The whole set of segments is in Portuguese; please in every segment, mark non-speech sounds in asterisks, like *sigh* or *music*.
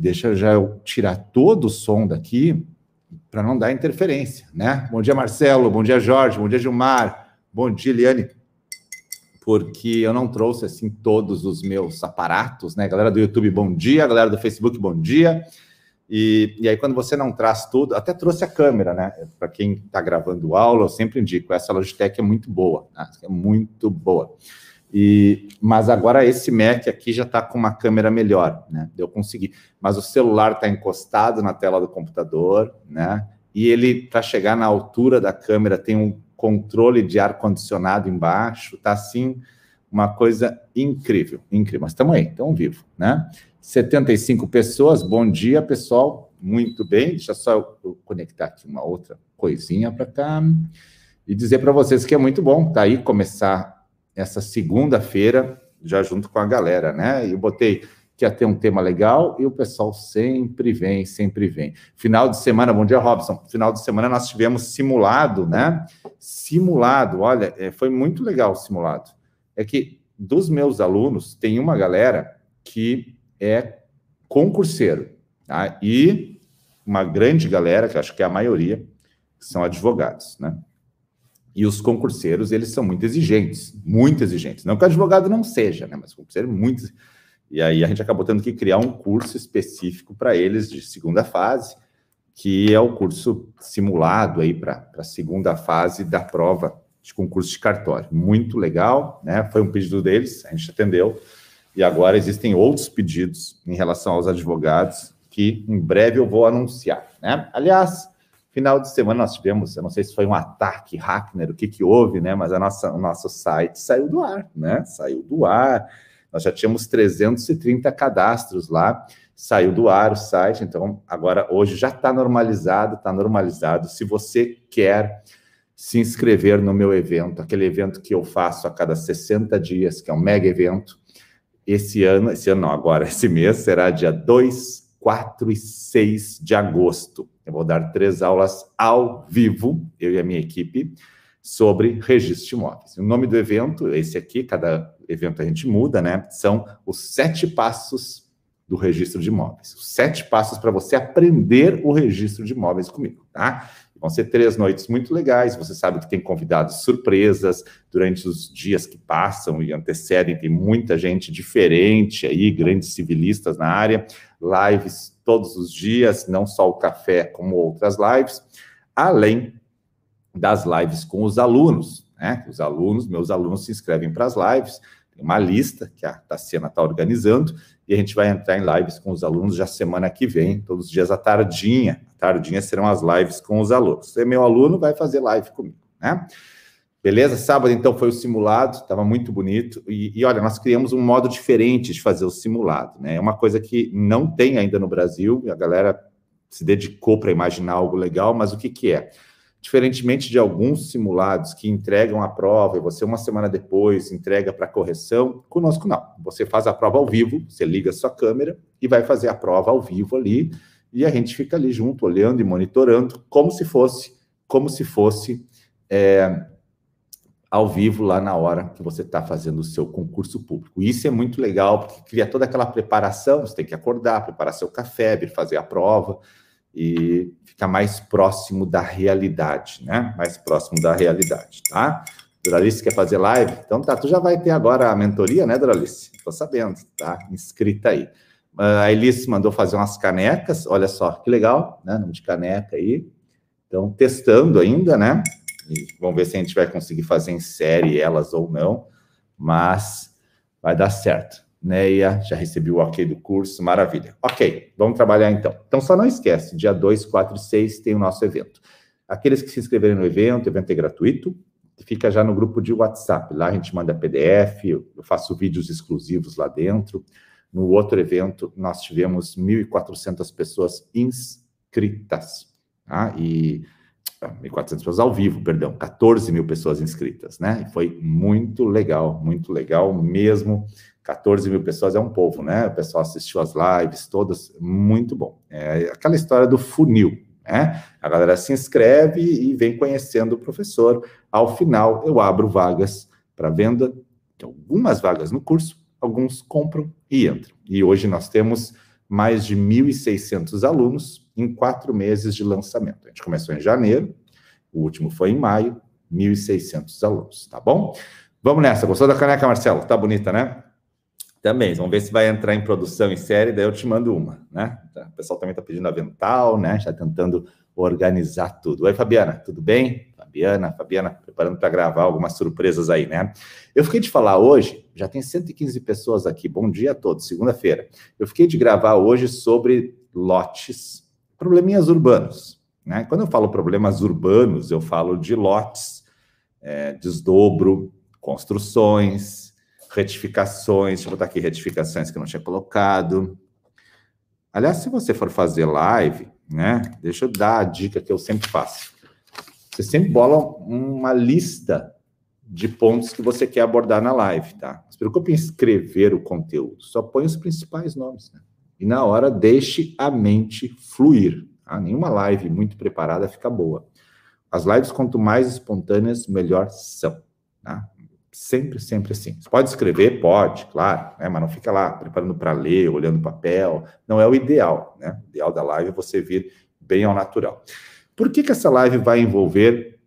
Deixa já eu tirar todo o som daqui para não dar interferência, né? Bom dia, Marcelo. Bom dia, Jorge. Bom dia, Gilmar. Bom dia, Eliane. Porque eu não trouxe assim todos os meus aparatos, né? Galera do YouTube, bom dia. Galera do Facebook, bom dia. E, e aí, quando você não traz tudo, até trouxe a câmera, né? Para quem está gravando aula, eu sempre indico: essa Logitech é muito boa, né? é muito boa. E, mas agora esse Mac aqui já está com uma câmera melhor, né? Eu consegui. Mas o celular está encostado na tela do computador, né? E ele, para chegar na altura da câmera, tem um controle de ar-condicionado embaixo, tá assim, uma coisa incrível, incrível. Mas estamos aí, estamos vivos, né? 75 pessoas, bom dia, pessoal. Muito bem, deixa só eu conectar aqui uma outra coisinha para cá e dizer para vocês que é muito bom tá aí começar essa segunda-feira, já junto com a galera, né? E eu botei que ia ter um tema legal e o pessoal sempre vem, sempre vem. Final de semana, bom dia, Robson. Final de semana nós tivemos simulado, né? Simulado, olha, é, foi muito legal o simulado. É que dos meus alunos, tem uma galera que é concurseiro, tá? E uma grande galera, que acho que é a maioria, são advogados, né? E os concurseiros, eles são muito exigentes, muito exigentes. Não que o advogado não seja, né? Mas o concurseiro é muito. E aí a gente acabou tendo que criar um curso específico para eles de segunda fase, que é o curso simulado aí para a segunda fase da prova de concurso de cartório. Muito legal, né? Foi um pedido deles, a gente atendeu. E agora existem outros pedidos em relação aos advogados que em breve eu vou anunciar, né? Aliás, Final de semana nós tivemos, eu não sei se foi um ataque hacker, o que que houve, né? Mas a nossa, o nosso site saiu do ar, né? Saiu do ar. Nós já tínhamos 330 cadastros lá, saiu do ar o site, então agora hoje já está normalizado, está normalizado. Se você quer se inscrever no meu evento, aquele evento que eu faço a cada 60 dias, que é um mega evento, esse ano, esse ano não, agora, *laughs* esse mês será dia 2, 4 e 6 de agosto. Eu vou dar três aulas ao vivo, eu e a minha equipe, sobre registro de imóveis. O nome do evento, esse aqui, cada evento a gente muda, né? São os sete passos do registro de imóveis. Os sete passos para você aprender o registro de imóveis comigo, tá? Vão ser três noites muito legais. Você sabe que tem convidados surpresas durante os dias que passam e antecedem. Tem muita gente diferente aí, grandes civilistas na área. Lives todos os dias, não só o café, como outras lives, além das lives com os alunos, né? Os alunos, meus alunos se inscrevem para as lives, uma lista que a Tassiana está organizando, e a gente vai entrar em lives com os alunos já semana que vem, todos os dias à tardinha. À tardinha serão as lives com os alunos. Você é meu aluno, vai fazer live comigo, né? Beleza? Sábado, então, foi o simulado, estava muito bonito. E, e, olha, nós criamos um modo diferente de fazer o simulado, né? É uma coisa que não tem ainda no Brasil, e a galera se dedicou para imaginar algo legal, mas o que, que é? Diferentemente de alguns simulados que entregam a prova e você, uma semana depois, entrega para correção, conosco não. Você faz a prova ao vivo, você liga a sua câmera e vai fazer a prova ao vivo ali, e a gente fica ali junto, olhando e monitorando, como se fosse, como se fosse. É, ao vivo lá na hora que você está fazendo o seu concurso público. Isso é muito legal, porque cria toda aquela preparação, você tem que acordar, preparar seu café, vir fazer a prova e ficar mais próximo da realidade, né? Mais próximo da realidade, tá? Doralice quer fazer live? Então tá, tu já vai ter agora a mentoria, né, Doralice? Tô sabendo, tá? Inscrita aí. A Elice mandou fazer umas canecas, olha só, que legal, né? Nome de caneca aí. Então, testando ainda, né? E vamos ver se a gente vai conseguir fazer em série elas ou não, mas vai dar certo. Neia, já recebi o ok do curso, maravilha. Ok, vamos trabalhar então. Então, só não esquece, dia 2, 4 e 6 tem o nosso evento. Aqueles que se inscreverem no evento, o evento é gratuito, fica já no grupo de WhatsApp. Lá a gente manda PDF, eu faço vídeos exclusivos lá dentro. No outro evento, nós tivemos 1.400 pessoas inscritas. Tá? E 1.400 pessoas ao vivo, perdão, 14 mil pessoas inscritas, né? E foi muito legal, muito legal mesmo. 14 mil pessoas é um povo, né? O pessoal assistiu as lives todas, muito bom. É aquela história do funil, né? A galera se inscreve e vem conhecendo o professor. Ao final, eu abro vagas para venda, algumas vagas no curso, alguns compram e entram. E hoje nós temos mais de 1.600 alunos em quatro meses de lançamento. A gente começou em janeiro, o último foi em maio, 1.600 alunos, tá bom? Vamos nessa. Gostou da caneca, Marcelo? Tá bonita, né? Também. Vamos ver se vai entrar em produção em série, daí eu te mando uma, né? O pessoal também está pedindo avental, né? Já tentando organizar tudo. Oi, Fabiana, tudo bem? Fabiana, Fabiana, preparando para gravar algumas surpresas aí, né? Eu fiquei de falar hoje, já tem 115 pessoas aqui, bom dia a todos, segunda-feira. Eu fiquei de gravar hoje sobre lotes, probleminhas urbanos, né? Quando eu falo problemas urbanos, eu falo de lotes, é, desdobro, construções, retificações, deixa eu botar aqui retificações que eu não tinha colocado. Aliás, se você for fazer live, né? Deixa eu dar a dica que eu sempre faço. Você sempre bola uma lista de pontos que você quer abordar na live, tá? Não se preocupe em escrever o conteúdo, só põe os principais nomes, né? E na hora deixe a mente fluir. Tá? Nenhuma live muito preparada fica boa. As lives, quanto mais espontâneas, melhor são. Tá? Sempre, sempre assim. Você pode escrever? Pode, claro, né? mas não fica lá preparando para ler, olhando o papel. Não é o ideal, né? O ideal da live é você vir bem ao natural. Por que, que essa live vai envolver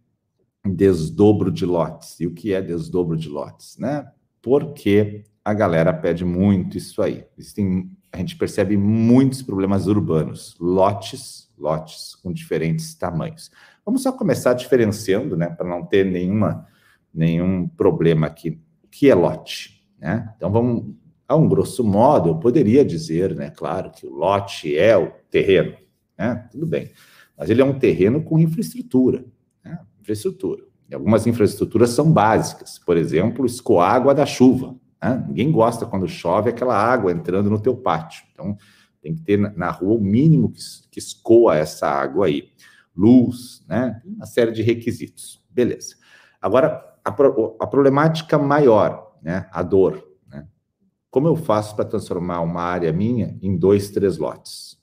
desdobro de lotes? E o que é desdobro de lotes, né? Porque a galera pede muito isso aí. Existem, a gente percebe muitos problemas urbanos, lotes, lotes com diferentes tamanhos. Vamos só começar diferenciando, né, para não ter nenhuma nenhum problema aqui. O que é lote? Né? Então, vamos, a um grosso modo, eu poderia dizer, né, claro, que o lote é o terreno, né? tudo bem, mas ele é um terreno com infraestrutura, né? infraestrutura. E algumas infraestruturas são básicas, por exemplo, escoar água da chuva. Né? Ninguém gosta quando chove aquela água entrando no teu pátio. Então, tem que ter na rua o mínimo que, que escoa essa água aí. Luz, né? Uma série de requisitos. Beleza. Agora, a, a problemática maior, né, a dor. Né? Como eu faço para transformar uma área minha em dois, três lotes?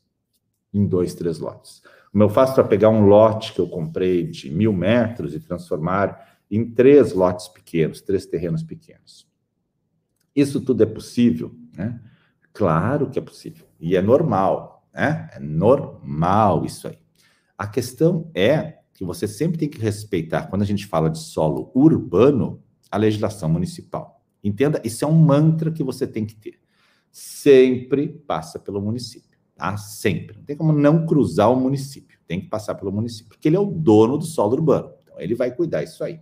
Em dois, três lotes. Como eu faço para pegar um lote que eu comprei de mil metros e transformar em três lotes pequenos, três terrenos pequenos? Isso tudo é possível, né? Claro que é possível. E é normal, né? É normal isso aí. A questão é que você sempre tem que respeitar, quando a gente fala de solo urbano, a legislação municipal. Entenda, isso é um mantra que você tem que ter. Sempre passa pelo município, tá? Sempre. Não tem como não cruzar o município, tem que passar pelo município, porque ele é o dono do solo urbano. Então, ele vai cuidar disso aí.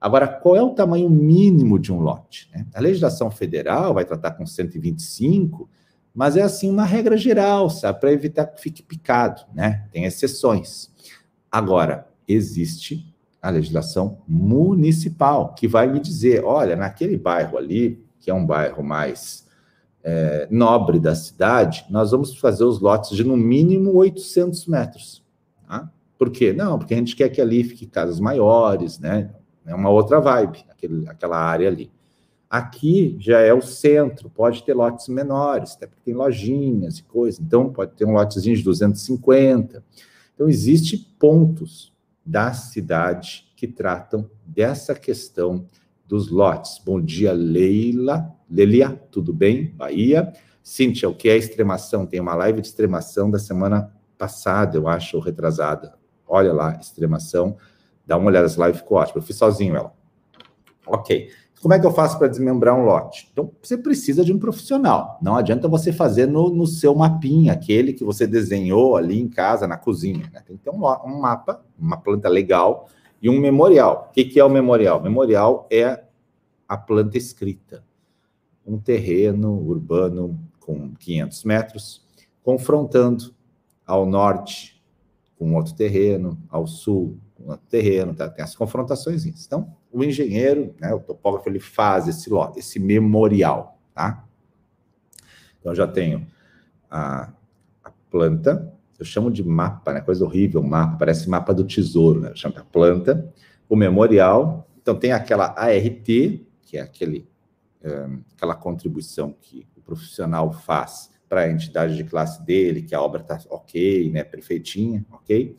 Agora, qual é o tamanho mínimo de um lote? Né? A legislação federal vai tratar com 125, mas é assim uma regra geral, sabe? Para evitar que fique picado, né? Tem exceções. Agora, existe a legislação municipal, que vai me dizer: olha, naquele bairro ali, que é um bairro mais é, nobre da cidade, nós vamos fazer os lotes de no mínimo 800 metros. Tá? Por quê? Não, porque a gente quer que ali fique casas maiores, né? É uma outra vibe, aquele, aquela área ali. Aqui já é o centro, pode ter lotes menores, até porque tem lojinhas e coisas, então pode ter um lotezinho de 250. Então, existem pontos da cidade que tratam dessa questão dos lotes. Bom dia, Leila. Lelia, tudo bem? Bahia. Cíntia, o que é extremação? Tem uma live de extremação da semana passada, eu acho, ou retrasada. Olha lá, extremação. Dá uma olhada, essa live ficou ótima. Eu fiz sozinho ela. Ok. Como é que eu faço para desmembrar um lote? Então, você precisa de um profissional. Não adianta você fazer no, no seu mapinha, aquele que você desenhou ali em casa, na cozinha. Né? Tem que ter um, um, mapa, uma planta legal e um memorial. O que, que é o memorial? Memorial é a planta escrita. Um terreno urbano com 500 metros, confrontando ao norte com outro terreno, ao sul com outro terreno, tá? tem as confrontações. Então, o engenheiro, né, o topógrafo, ele faz esse esse memorial, tá? Então, já tenho a, a, planta, eu chamo de mapa, né? Coisa horrível, mapa, parece mapa do tesouro, né? Eu chamo planta, o memorial, então tem aquela ART, que é aquele, um, aquela contribuição que o profissional faz para a entidade de classe dele, que a obra está ok, né? Perfeitinha, ok?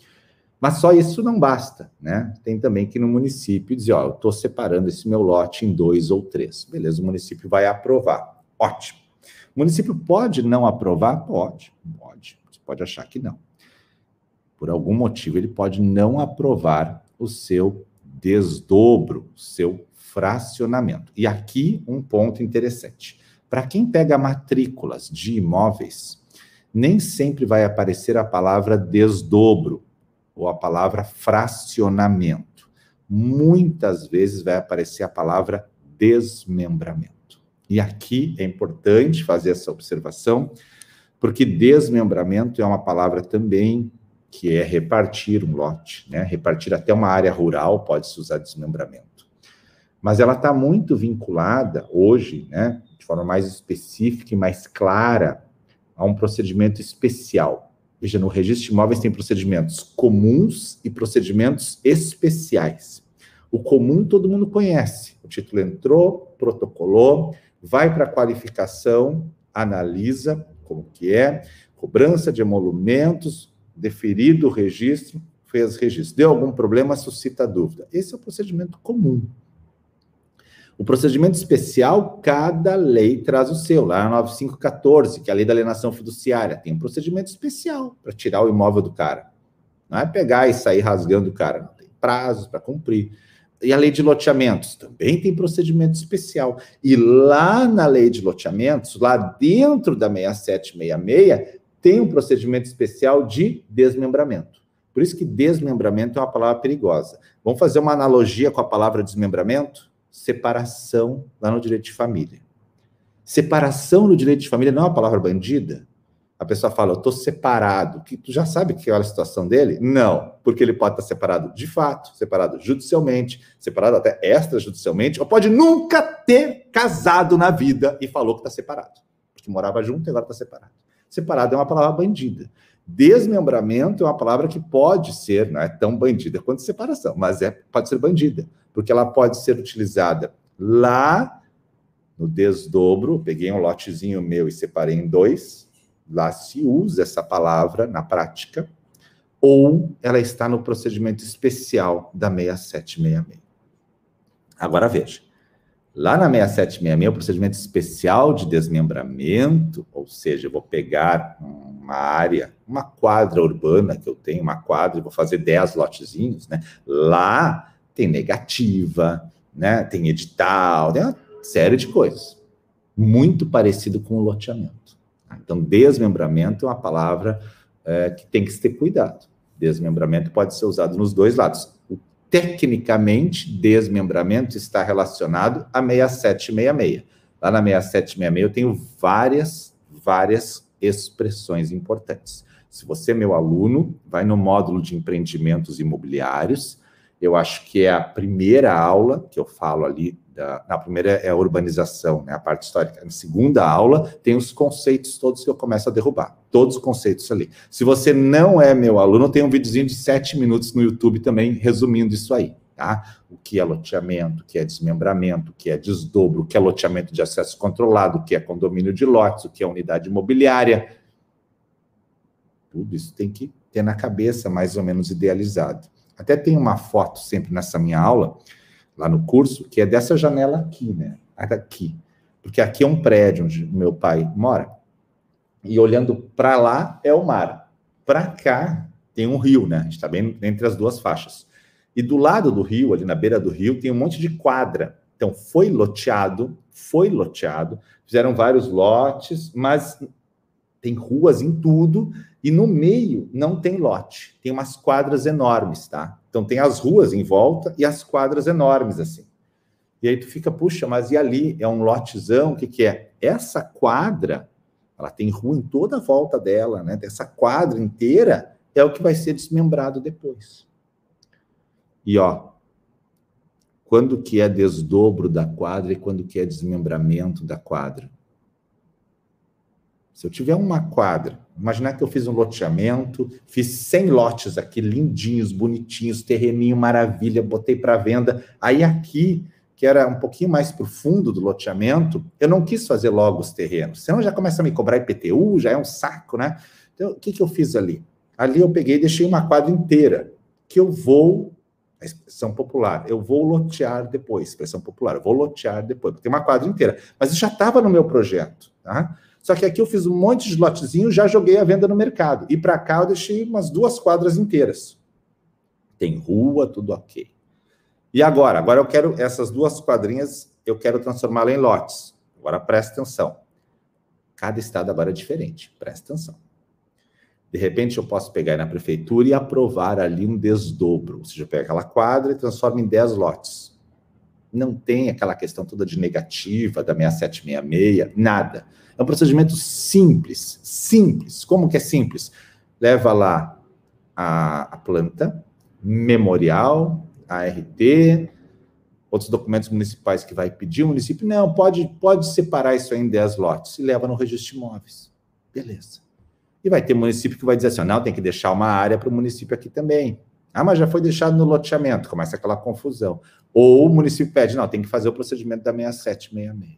Mas só isso não basta, né? Tem também que no município dizer, ó, eu estou separando esse meu lote em dois ou três. Beleza, o município vai aprovar. Ótimo. O município pode não aprovar? Pode, pode. Você pode achar que não. Por algum motivo, ele pode não aprovar o seu desdobro, o seu fracionamento. E aqui um ponto interessante. Para quem pega matrículas de imóveis, nem sempre vai aparecer a palavra desdobro ou a palavra fracionamento. Muitas vezes vai aparecer a palavra desmembramento. E aqui é importante fazer essa observação, porque desmembramento é uma palavra também que é repartir um lote, né? Repartir até uma área rural pode-se usar desmembramento. Mas ela está muito vinculada hoje, né, de forma mais específica e mais clara, a um procedimento especial. Veja, no registro de imóveis tem procedimentos comuns e procedimentos especiais. O comum todo mundo conhece. O título entrou, protocolou, vai para a qualificação, analisa como que é, cobrança de emolumentos, deferido o registro, fez registro. Deu algum problema, suscita dúvida. Esse é o procedimento comum. O procedimento especial, cada lei traz o seu. Lá na 9514, que é a lei da alienação fiduciária, tem um procedimento especial para tirar o imóvel do cara. Não é pegar e sair rasgando o cara, não. Tem prazos para cumprir. E a lei de loteamentos também tem procedimento especial. E lá na lei de loteamentos, lá dentro da 6766, tem um procedimento especial de desmembramento. Por isso que desmembramento é uma palavra perigosa. Vamos fazer uma analogia com a palavra desmembramento? Separação lá no direito de família. Separação no direito de família não é uma palavra bandida? A pessoa fala, eu estou separado. Que tu já sabe que é a situação dele? Não, porque ele pode estar separado de fato, separado judicialmente, separado até extrajudicialmente, ou pode nunca ter casado na vida e falou que está separado. Porque morava junto e agora está separado. Separado é uma palavra bandida. Desmembramento é uma palavra que pode ser, não é tão bandida quanto separação, mas é, pode ser bandida porque ela pode ser utilizada lá no desdobro. Peguei um lotezinho meu e separei em dois. Lá se usa essa palavra na prática, ou ela está no procedimento especial da 6766. Agora veja. Lá na 6766, o procedimento especial de desmembramento, ou seja, eu vou pegar uma área, uma quadra urbana que eu tenho, uma quadra, vou fazer 10 lotezinhos, né? Lá tem negativa, né? Tem edital, tem uma série de coisas. Muito parecido com o loteamento. Então, desmembramento é uma palavra é, que tem que ter cuidado. Desmembramento pode ser usado nos dois lados. Tecnicamente, desmembramento está relacionado a 6766. Lá na 6766 eu tenho várias, várias expressões importantes. Se você é meu aluno, vai no módulo de empreendimentos imobiliários, eu acho que é a primeira aula que eu falo ali, da, na primeira é a urbanização, né, a parte histórica. Na segunda aula tem os conceitos todos que eu começo a derrubar, todos os conceitos ali. Se você não é meu aluno, tem um videozinho de sete minutos no YouTube também resumindo isso aí. Tá? O que é loteamento, o que é desmembramento, o que é desdobro, o que é loteamento de acesso controlado, o que é condomínio de lotes, o que é unidade imobiliária. Tudo isso tem que ter na cabeça mais ou menos idealizado. Até tem uma foto sempre nessa minha aula, lá no curso, que é dessa janela aqui, né? Aqui. Porque aqui é um prédio onde meu pai mora. E olhando para lá é o mar. Para cá tem um rio, né? A gente está bem entre as duas faixas. E do lado do rio, ali na beira do rio, tem um monte de quadra. Então foi loteado, foi loteado, fizeram vários lotes, mas tem ruas em tudo e no meio não tem lote, tem umas quadras enormes, tá? Então tem as ruas em volta e as quadras enormes assim. E aí tu fica, puxa, mas e ali é um lotezão, o que que é? Essa quadra, ela tem rua em toda a volta dela, né? Essa quadra inteira é o que vai ser desmembrado depois. E ó, quando que é desdobro da quadra e quando que é desmembramento da quadra? Se eu tiver uma quadra, imaginar que eu fiz um loteamento, fiz 100 lotes aqui, lindinhos, bonitinhos, terreninho maravilha, botei para venda. Aí aqui, que era um pouquinho mais para o fundo do loteamento, eu não quis fazer logo os terrenos, senão já começa a me cobrar IPTU, já é um saco, né? Então, o que, que eu fiz ali? Ali eu peguei e deixei uma quadra inteira, que eu vou, a expressão popular, eu vou lotear depois, expressão popular, eu vou lotear depois, porque tem uma quadra inteira. Mas já estava no meu projeto, tá? Só que aqui eu fiz um monte de lotezinho, já joguei a venda no mercado. E para cá eu deixei umas duas quadras inteiras. Tem rua, tudo ok. E agora? Agora eu quero essas duas quadrinhas, eu quero transformá-las em lotes. Agora presta atenção. Cada estado agora é diferente. Presta atenção. De repente eu posso pegar na prefeitura e aprovar ali um desdobro. Ou seja, eu pego aquela quadra e transformo em 10 lotes. Não tem aquela questão toda de negativa da 6766, nada. É um procedimento simples, simples. Como que é simples? Leva lá a, a planta, memorial, ART, outros documentos municipais que vai pedir o município. Não, pode, pode separar isso aí em 10 lotes e leva no registro de imóveis. Beleza. E vai ter município que vai dizer assim: não, tem que deixar uma área para o município aqui também. Ah, mas já foi deixado no loteamento, começa aquela confusão. Ou o município pede, não, tem que fazer o procedimento da 6766.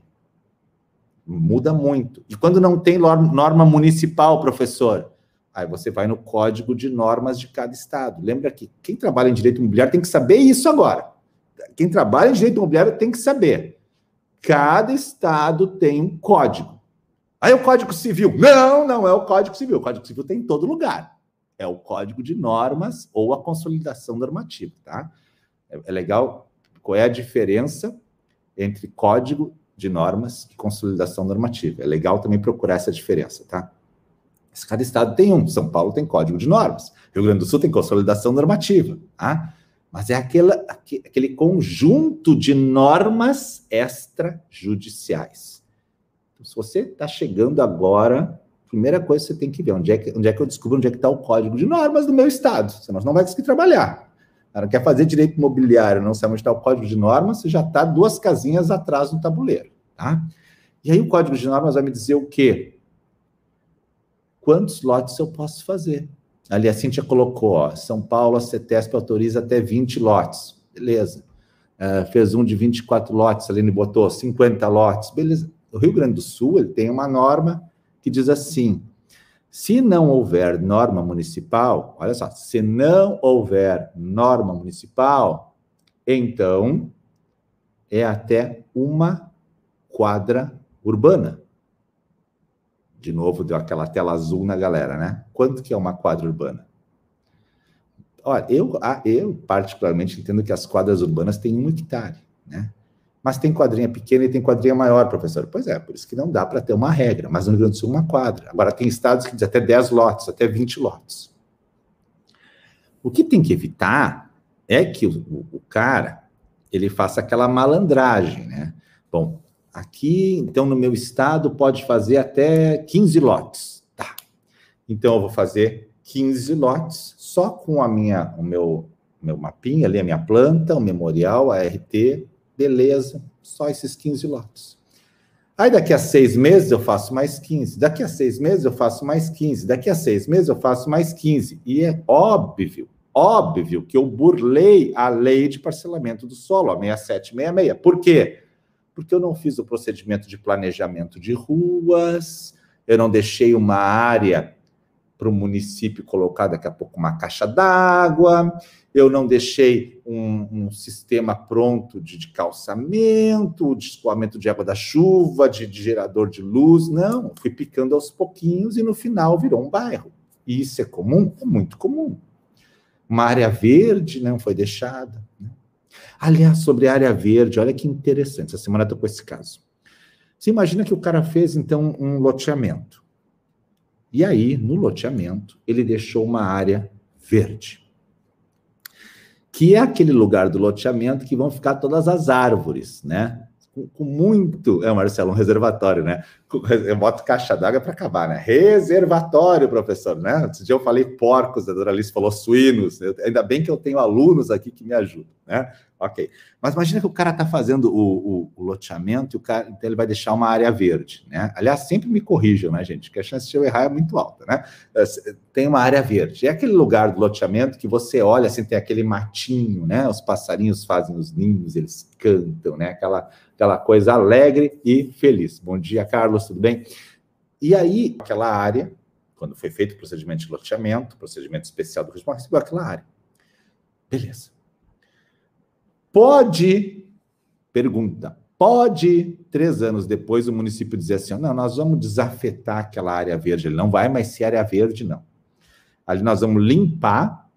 Muda muito. E quando não tem norma municipal, professor, aí você vai no código de normas de cada estado. Lembra que quem trabalha em direito imobiliário tem que saber isso agora. Quem trabalha em direito imobiliário tem que saber. Cada estado tem um código. Aí o Código Civil. Não, não é o Código Civil. O Código Civil tem em todo lugar. É o Código de Normas ou a consolidação normativa, tá? É, é legal. Qual é a diferença entre código de normas e consolidação normativa. É legal também procurar essa diferença, tá? Cada estado tem um. São Paulo tem código de normas. Rio Grande do Sul tem consolidação normativa, tá? Mas é aquela, aquele conjunto de normas extrajudiciais. Se você está chegando agora, primeira coisa que você tem que ver onde é que, onde é que eu descubro onde é que está o código de normas do meu estado. Senão você não vai conseguir trabalhar cara quer fazer direito imobiliário, não sabe onde está o código de normas, você já está duas casinhas atrás no tabuleiro, tá? E aí o código de normas vai me dizer o quê? Quantos lotes eu posso fazer? Ali a Cintia colocou, ó, São Paulo, a CETESP autoriza até 20 lotes. Beleza. Uh, fez um de 24 lotes, ali ele botou 50 lotes. Beleza. O Rio Grande do Sul, ele tem uma norma que diz assim, se não houver norma municipal, olha só, se não houver norma municipal, então é até uma quadra urbana. De novo, deu aquela tela azul na galera, né? Quanto que é uma quadra urbana? Olha, eu, eu particularmente entendo que as quadras urbanas têm um hectare, né? Mas tem quadrinha pequena e tem quadrinha maior, professor. Pois é, por isso que não dá para ter uma regra, mas no Rio Grande do Sul uma quadra. Agora tem estados que dizem até 10 lotes, até 20 lotes. O que tem que evitar é que o, o cara ele faça aquela malandragem, né? Bom, aqui, então, no meu estado, pode fazer até 15 lotes. Tá. Então, eu vou fazer 15 lotes só com a minha, o meu, meu mapinha ali, a minha planta, o memorial, a RT, Beleza, só esses 15 lotes. Aí daqui a seis meses eu faço mais 15. Daqui a seis meses eu faço mais 15. Daqui a seis meses eu faço mais 15. E é óbvio, óbvio que eu burlei a lei de parcelamento do solo, a 6766. Por quê? Porque eu não fiz o procedimento de planejamento de ruas, eu não deixei uma área para o município colocar daqui a pouco uma caixa d'água, eu não deixei um, um sistema pronto de, de, calçamento, de escoamento de água da chuva, de, de, gerador de luz, não, fui picando aos pouquinhos e no final virou um bairro. E isso é comum? É muito comum. Uma área verde não foi deixada. Né? Aliás, sobre a área verde, olha que interessante, essa semana estou com esse caso. Você imagina que o cara fez, então, um loteamento. E aí, no loteamento, ele deixou uma área verde. Que é aquele lugar do loteamento que vão ficar todas as árvores, né? Com, com muito. É, Marcelo, um reservatório, né? Eu boto caixa d'água para acabar, né? Reservatório, professor, né? Esse dia eu falei porcos, a Doralice falou suínos. Eu, ainda bem que eu tenho alunos aqui que me ajudam, né? Ok. Mas imagina que o cara está fazendo o, o, o, loteamento e o cara, então ele vai deixar uma área verde, né? Aliás, sempre me corrijam, né, gente? Que a chance de eu errar é muito alta, né? É, tem uma área verde. É aquele lugar do loteamento que você olha, assim, tem aquele matinho, né? Os passarinhos fazem os ninhos, eles cantam, né? Aquela, aquela coisa alegre e feliz. Bom dia, Carlos, tudo bem? E aí, aquela área, quando foi feito o procedimento de loteamento, procedimento especial do risco, recebeu aquela área. Beleza. Pode, pergunta, Pode, três anos depois, o município dizer assim: não, nós vamos desafetar aquela área verde. Ele não vai mais ser área verde, não. Ali nós vamos limpar,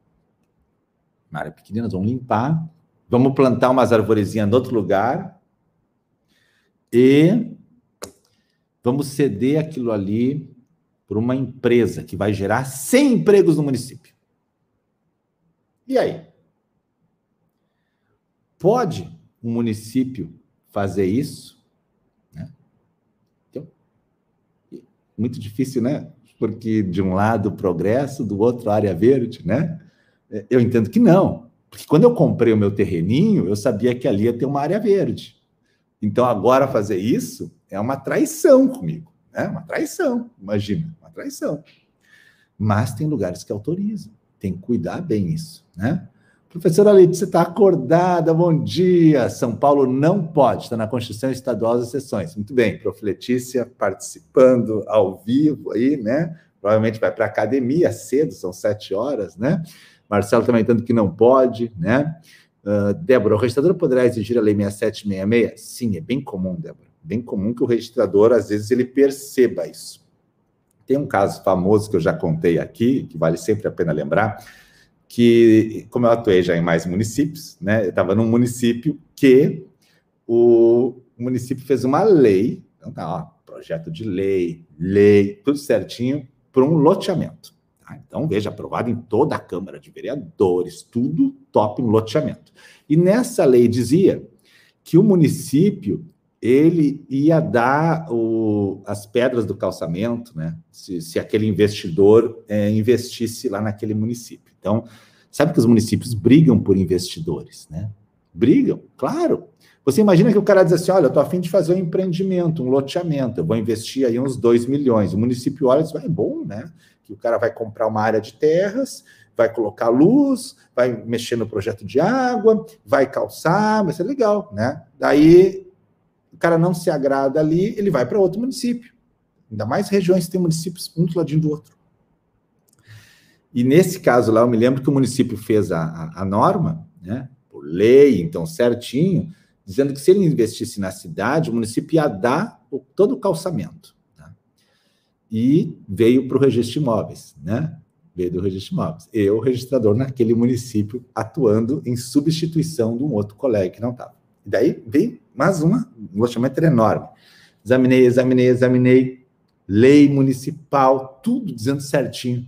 uma área pequenina, nós vamos limpar, vamos plantar umas arvorezinhas em outro lugar e vamos ceder aquilo ali para uma empresa que vai gerar 100 empregos no município. E aí? Pode um município fazer isso? Né? Então, muito difícil, né? Porque de um lado progresso, do outro área verde, né? Eu entendo que não. Porque quando eu comprei o meu terreninho, eu sabia que ali ia ter uma área verde. Então agora fazer isso é uma traição comigo, né? Uma traição, imagina, uma traição. Mas tem lugares que autorizam, tem que cuidar bem isso, né? Professora você está acordada, bom dia. São Paulo não pode, está na Constituição Estadual das Sessões. Muito bem, Prof. Letícia participando ao vivo aí, né? Provavelmente vai para a academia cedo, são sete horas, né? Marcelo também tanto que não pode, né? Uh, Débora, o registrador poderá exigir a Lei 6766? Sim, é bem comum, Débora. Bem comum que o registrador, às vezes, ele perceba isso. Tem um caso famoso que eu já contei aqui, que vale sempre a pena lembrar, que, como eu atuei já em mais municípios, né, eu estava num município que o município fez uma lei, então tá, ó, projeto de lei, lei, tudo certinho, para um loteamento. Tá? Então, veja, aprovado em toda a Câmara de Vereadores, tudo top no loteamento. E nessa lei dizia que o município ele ia dar o, as pedras do calçamento, né? Se, se aquele investidor é, investisse lá naquele município. Então, sabe que os municípios brigam por investidores, né? Brigam, claro. Você imagina que o cara diz assim: olha, eu estou afim de fazer um empreendimento, um loteamento, eu vou investir aí uns 2 milhões. O município olha e diz: é bom, né? Que o cara vai comprar uma área de terras, vai colocar luz, vai mexer no projeto de água, vai calçar, vai ser legal, né? Daí o cara não se agrada ali, ele vai para outro município. Ainda mais regiões que têm municípios um do ladinho do outro. E nesse caso lá, eu me lembro que o município fez a, a, a norma, né, por lei, então certinho, dizendo que se ele investisse na cidade, o município ia dar todo o calçamento. E veio para o registro de imóveis, né? Veio do registro de imóveis. Eu, registrador naquele município, atuando em substituição de um outro colega que não estava. E daí veio mais uma, um loteamento era enorme. Examinei, examinei, examinei, lei municipal, tudo dizendo certinho.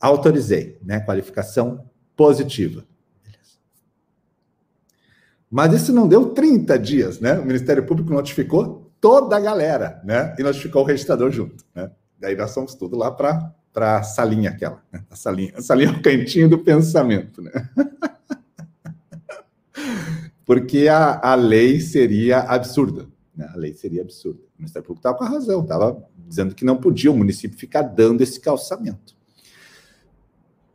Autorizei, né? Qualificação positiva. Mas isso não deu 30 dias, né? O Ministério Público notificou toda a galera, né? E notificou o registrador junto, né? Daí nós fomos tudo lá para a salinha aquela, né? A salinha, a salinha é *laughs* o cantinho do pensamento, né? *laughs* porque a, a lei seria absurda. Né? A lei seria absurda. O Ministério Público estava com a razão, estava dizendo que não podia o município ficar dando esse calçamento.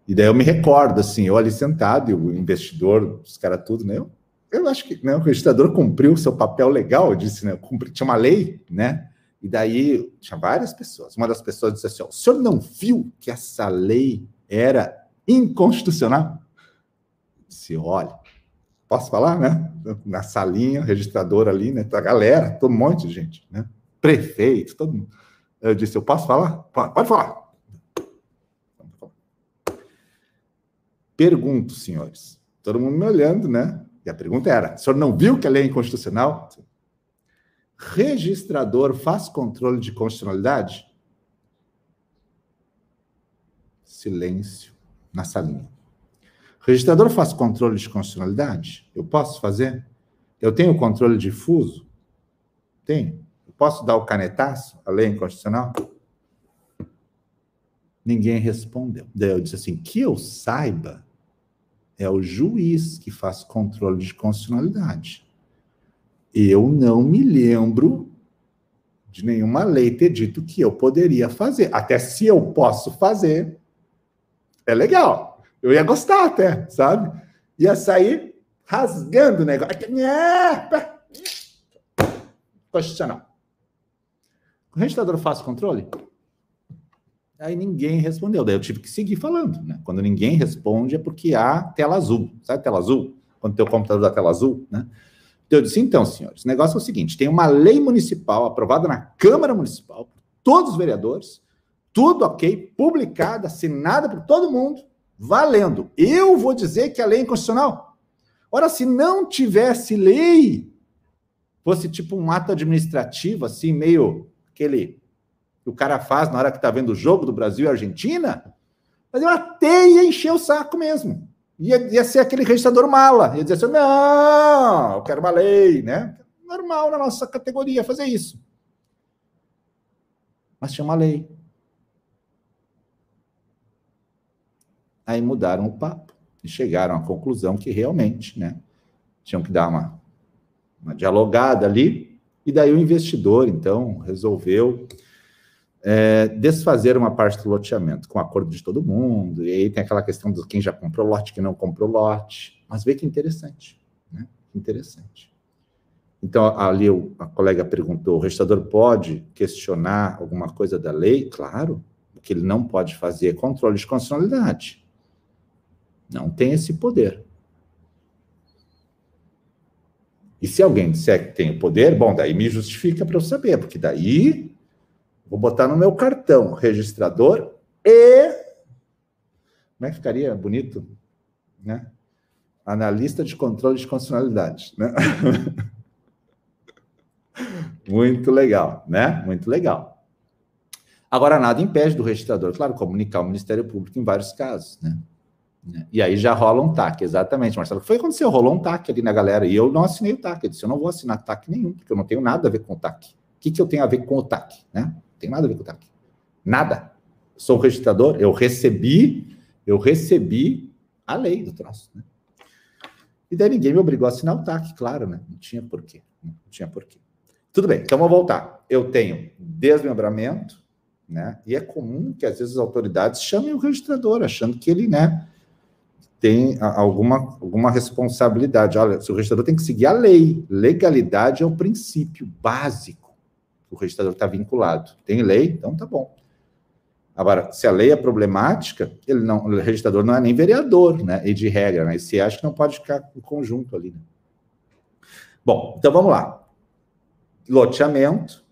E daí eu me recordo, assim, eu ali sentado, e o investidor, os caras tudo, né? Eu, eu acho que né, o registrador cumpriu o seu papel legal, disse, né? Cumpri, tinha uma lei, né? E daí tinha várias pessoas. Uma das pessoas disse assim: o senhor não viu que essa lei era inconstitucional? Eu disse, olha, posso falar, né? Na salinha, registrador ali, né? A galera, todo um monte de gente, né? Prefeito, todo mundo. Eu disse, eu posso falar? Pode falar. Pergunto, senhores. Todo mundo me olhando, né? E a pergunta era: o senhor não viu que a lei é inconstitucional? Registrador faz controle de constitucionalidade? Silêncio na salinha. Registrador faz controle de constitucionalidade? Eu posso fazer? Eu tenho controle difuso? Tenho. Eu posso dar o canetaço, a lei inconstitucional? Ninguém respondeu. Daí eu disse assim: que eu saiba, é o juiz que faz controle de constitucionalidade. Eu não me lembro de nenhuma lei ter dito que eu poderia fazer. Até se eu posso fazer, é legal. Eu ia gostar até, sabe? Ia sair rasgando o negócio. Constitucional. O registrador faz controle? Aí ninguém respondeu. Daí eu tive que seguir falando. Né? Quando ninguém responde é porque há tela azul. Sabe tela azul? Quando teu computador dá tela azul, né? Então, eu disse, então, senhores, o negócio é o seguinte: tem uma lei municipal aprovada na Câmara Municipal, por todos os vereadores, tudo ok, publicada, assinada por todo mundo, valendo. Eu vou dizer que a lei é inconstitucional. Ora, se não tivesse lei, fosse tipo um ato administrativo, assim, meio aquele que o cara faz na hora que está vendo o jogo do Brasil e Argentina, mas eu até ia encher o saco mesmo. Ia, ia ser aquele registrador mala. Ia dizer assim: não, eu quero uma lei, né? Normal na nossa categoria fazer isso. Mas tinha uma lei. Aí mudaram o papo e chegaram à conclusão que realmente, né? Tinham que dar uma, uma dialogada ali. E daí o investidor, então, resolveu é, desfazer uma parte do loteamento com acordo de todo mundo, e aí tem aquela questão de quem já comprou lote, quem não comprou lote, mas vê que interessante, né? Interessante. Então, ali a colega perguntou, o registrador pode questionar alguma coisa da lei? Claro, o que ele não pode fazer é controle de constitucionalidade. Não tem esse poder. E se alguém disser que tem o poder, bom, daí me justifica para eu saber, porque daí Vou botar no meu cartão registrador e. Como é que ficaria bonito? Né? Analista de controle de constitucionalidade. Né? *laughs* Muito legal, né? Muito legal. Agora, nada impede do registrador, claro, comunicar ao Ministério Público em vários casos, né? E aí já rola um TAC, exatamente, Marcelo. Foi quando aconteceu, rolou um TAC ali na galera, e eu não assinei o TAC. Eu disse, eu não vou assinar TAC nenhum, porque eu não tenho nada a ver com o TAC. O que, que eu tenho a ver com o TAC, né? Tem nada o TAC. Nada. Sou registrador, eu recebi, eu recebi a lei do troço, né? E daí ninguém me obrigou a assinar o TAC, claro, né? Não tinha porquê. Não tinha porquê. Tudo bem, então vamos voltar. Eu tenho desmembramento, né? E é comum que às vezes as autoridades chamem o registrador, achando que ele, né, tem alguma, alguma responsabilidade. Olha, o registrador tem que seguir a lei. Legalidade é o princípio básico o registrador está vinculado. Tem lei, então tá bom. Agora, se a lei é problemática, ele não, o registrador não é nem vereador, né? E de regra, né? E se acha que não pode ficar em conjunto ali. Né? Bom, então vamos lá. Loteamento,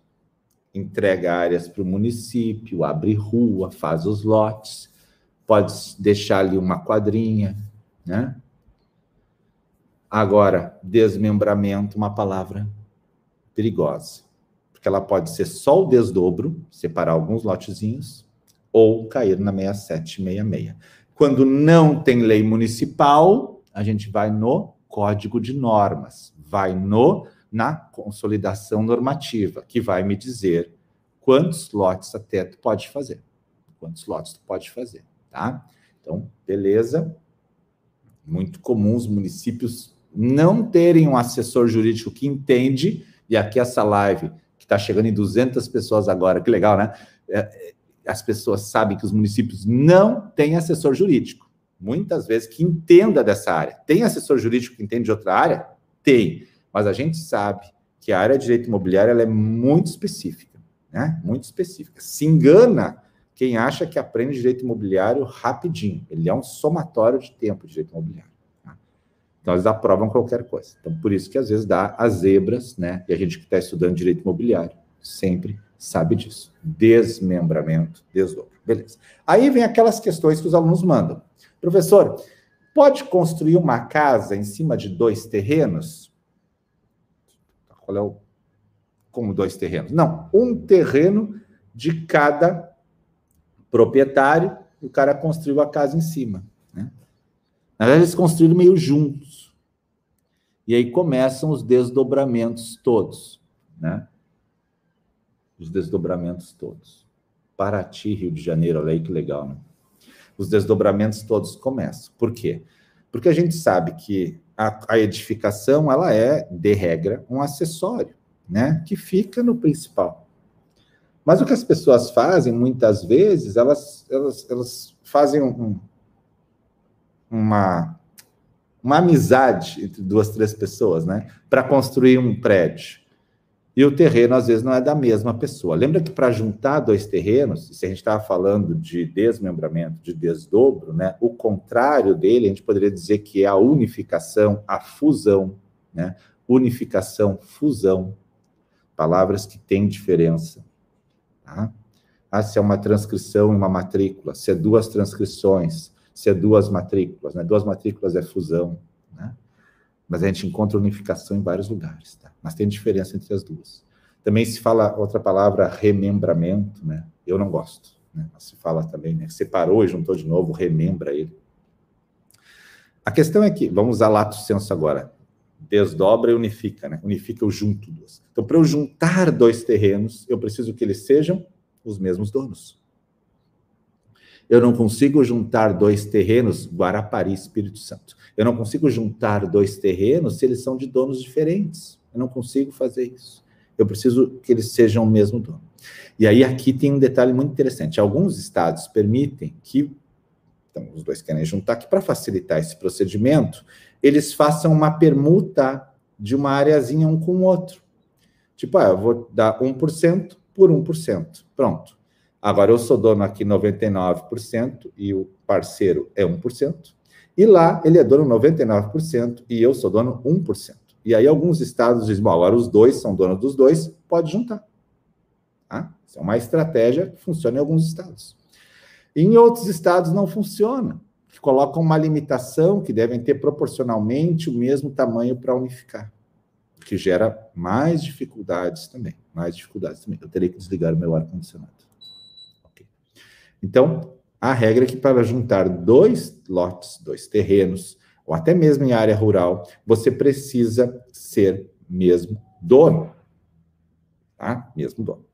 entrega áreas para o município, abre rua, faz os lotes, pode deixar ali uma quadrinha, né? Agora, desmembramento, uma palavra perigosa porque ela pode ser só o desdobro, separar alguns lotezinhos, ou cair na 6766. Quando não tem lei municipal, a gente vai no código de normas, vai no na consolidação normativa, que vai me dizer quantos lotes até tu pode fazer. Quantos lotes tu pode fazer, tá? Então, beleza. Muito comum os municípios não terem um assessor jurídico que entende, e aqui essa live está chegando em 200 pessoas agora, que legal, né? É, as pessoas sabem que os municípios não têm assessor jurídico, muitas vezes que entenda dessa área. Tem assessor jurídico que entende de outra área? Tem, mas a gente sabe que a área de direito imobiliário ela é muito específica, né? Muito específica. Se engana quem acha que aprende direito imobiliário rapidinho. Ele é um somatório de tempo de direito imobiliário. Então, eles aprovam qualquer coisa. Então, por isso que às vezes dá as zebras, né? E a gente que está estudando direito imobiliário sempre sabe disso. Desmembramento, desdobro. Beleza. Aí vem aquelas questões que os alunos mandam. Professor, pode construir uma casa em cima de dois terrenos? Qual é o. Como dois terrenos? Não, um terreno de cada proprietário, e o cara construiu a casa em cima. Né? Na verdade, eles construíram meio juntos. E aí começam os desdobramentos todos, né? Os desdobramentos todos. Paraty, Rio de Janeiro, olha aí que legal, né? Os desdobramentos todos começam. Por quê? Porque a gente sabe que a, a edificação, ela é, de regra, um acessório, né? Que fica no principal. Mas o que as pessoas fazem, muitas vezes, elas, elas, elas fazem um, uma, uma amizade entre duas, três pessoas, né? Para construir um prédio. E o terreno, às vezes, não é da mesma pessoa. Lembra que para juntar dois terrenos, se a gente estava falando de desmembramento, de desdobro, né? O contrário dele, a gente poderia dizer que é a unificação, a fusão, né? unificação, fusão, palavras que têm diferença. Tá? Ah, se é uma transcrição e uma matrícula, se é duas transcrições, se é duas matrículas, né? Duas matrículas é fusão, né? Mas a gente encontra unificação em vários lugares, tá? Mas tem diferença entre as duas. Também se fala outra palavra, remembramento, né? Eu não gosto, né? Mas se fala também, né? Separou e juntou de novo, remembra ele. A questão é que, vamos usar lato senso agora, desdobra e unifica, né? Unifica o junto dos. Então, para eu juntar dois terrenos, eu preciso que eles sejam os mesmos donos. Eu não consigo juntar dois terrenos, Guarapari, Espírito Santo. Eu não consigo juntar dois terrenos se eles são de donos diferentes. Eu não consigo fazer isso. Eu preciso que eles sejam o mesmo dono. E aí aqui tem um detalhe muito interessante. Alguns estados permitem que, então os dois querem juntar, que para facilitar esse procedimento, eles façam uma permuta de uma areazinha um com o outro. Tipo, ah, eu vou dar 1% por 1%. Pronto. Agora eu sou dono aqui 99% e o parceiro é 1%. E lá ele é dono 99% e eu sou dono 1%. E aí alguns estados dizem, bom, agora os dois são donos dos dois, pode juntar. Tá? Isso é uma estratégia que funciona em alguns estados. Em outros estados não funciona, que colocam uma limitação que devem ter proporcionalmente o mesmo tamanho para unificar que gera mais dificuldades também. Mais dificuldades também. Eu terei que desligar o meu ar-condicionado. Então, a regra é que para juntar dois lotes, dois terrenos, ou até mesmo em área rural, você precisa ser mesmo dono. Tá? Mesmo dono.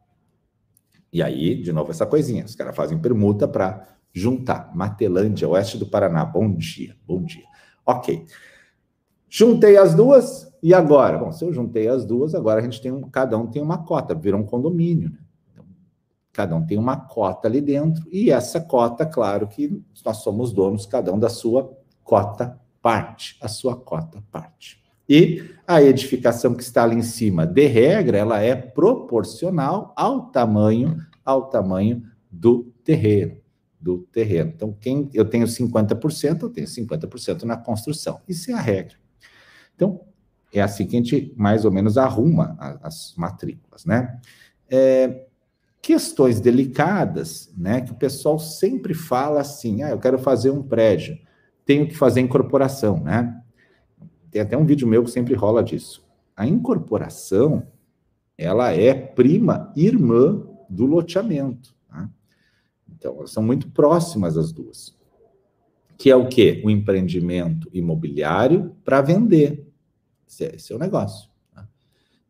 E aí, de novo, essa coisinha. Os caras fazem permuta para juntar. Matelândia, oeste do Paraná. Bom dia, bom dia. Ok. Juntei as duas, e agora? Bom, se eu juntei as duas, agora a gente tem um, cada um tem uma cota, virou um condomínio. Né? Cada um tem uma cota ali dentro, e essa cota, claro que nós somos donos, cada um da sua cota parte, a sua cota parte. E a edificação que está ali em cima, de regra, ela é proporcional ao tamanho, ao tamanho do terreno, do terreno. Então, quem eu tenho 50%, eu tenho 50% na construção. Isso é a regra. Então, é assim que a gente mais ou menos arruma as matrículas, né? É, questões delicadas, né? Que o pessoal sempre fala assim: ah, eu quero fazer um prédio, tenho que fazer incorporação, né? Tem até um vídeo meu que sempre rola disso. A incorporação, ela é prima irmã do loteamento. Tá? Então, elas são muito próximas as duas. Que é o quê? O empreendimento imobiliário para vender. É, esse é o negócio.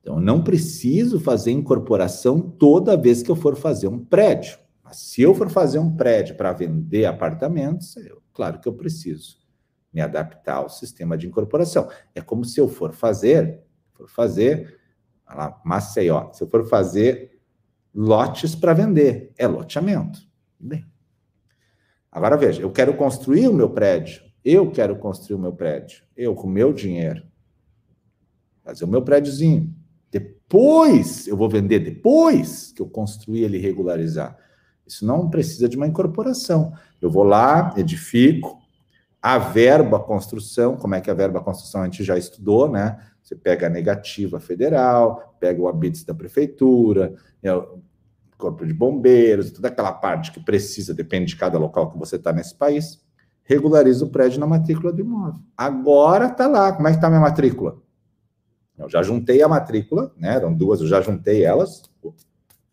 Então, eu não preciso fazer incorporação toda vez que eu for fazer um prédio. Mas se eu for fazer um prédio para vender apartamentos, eu, claro que eu preciso me adaptar ao sistema de incorporação. É como se eu for fazer, for fazer, lá, Maceió, se eu for fazer lotes para vender, é loteamento. Bem. Agora veja, eu quero construir o meu prédio, eu quero construir o meu prédio, eu com meu dinheiro fazer o meu prédiozinho. Depois eu vou vender, depois que eu construir ele regularizar. Isso não precisa de uma incorporação. Eu vou lá, edifico, a verba construção, como é que é a verba construção a gente já estudou, né? Você pega a negativa federal, pega o habits da prefeitura, o corpo de bombeiros, toda aquela parte que precisa, depende de cada local que você está nesse país, regulariza o prédio na matrícula do imóvel. Agora está lá, como é que está a minha matrícula? Eu já juntei a matrícula, né? Eram duas, eu já juntei elas,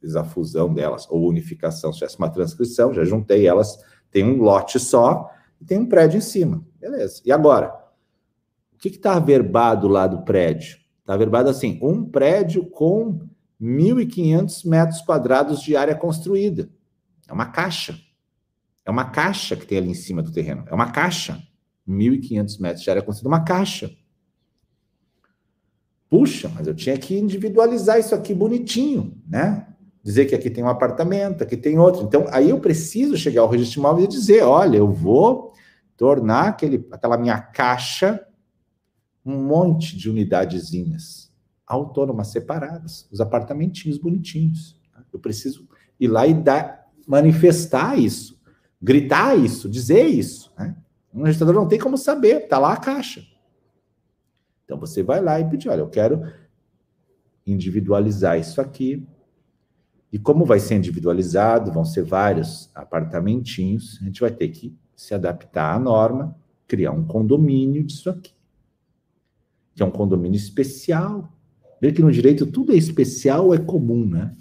fiz a fusão delas, ou unificação, se tivesse uma transcrição, já juntei elas, tem um lote só e tem um prédio em cima. Beleza. E agora? O que está averbado lá do prédio? Está averbado assim: um prédio com 1.500 metros quadrados de área construída. É uma caixa. É uma caixa que tem ali em cima do terreno. É uma caixa. 1.500 metros de área construída, uma caixa. Puxa, mas eu tinha que individualizar isso aqui bonitinho, né? Dizer que aqui tem um apartamento, aqui tem outro. Então, aí eu preciso chegar ao registro imóvel e dizer: olha, eu vou tornar aquele, aquela minha caixa um monte de unidadezinhas autônomas separadas, os apartamentinhos bonitinhos. Eu preciso ir lá e dar, manifestar isso, gritar isso, dizer isso. Né? Um registrador não tem como saber, está lá a caixa. Então você vai lá e pede, olha, eu quero individualizar isso aqui. E como vai ser individualizado, vão ser vários apartamentinhos, a gente vai ter que se adaptar à norma, criar um condomínio disso aqui. Que é um condomínio especial. Veja que no direito tudo é especial, é comum, né?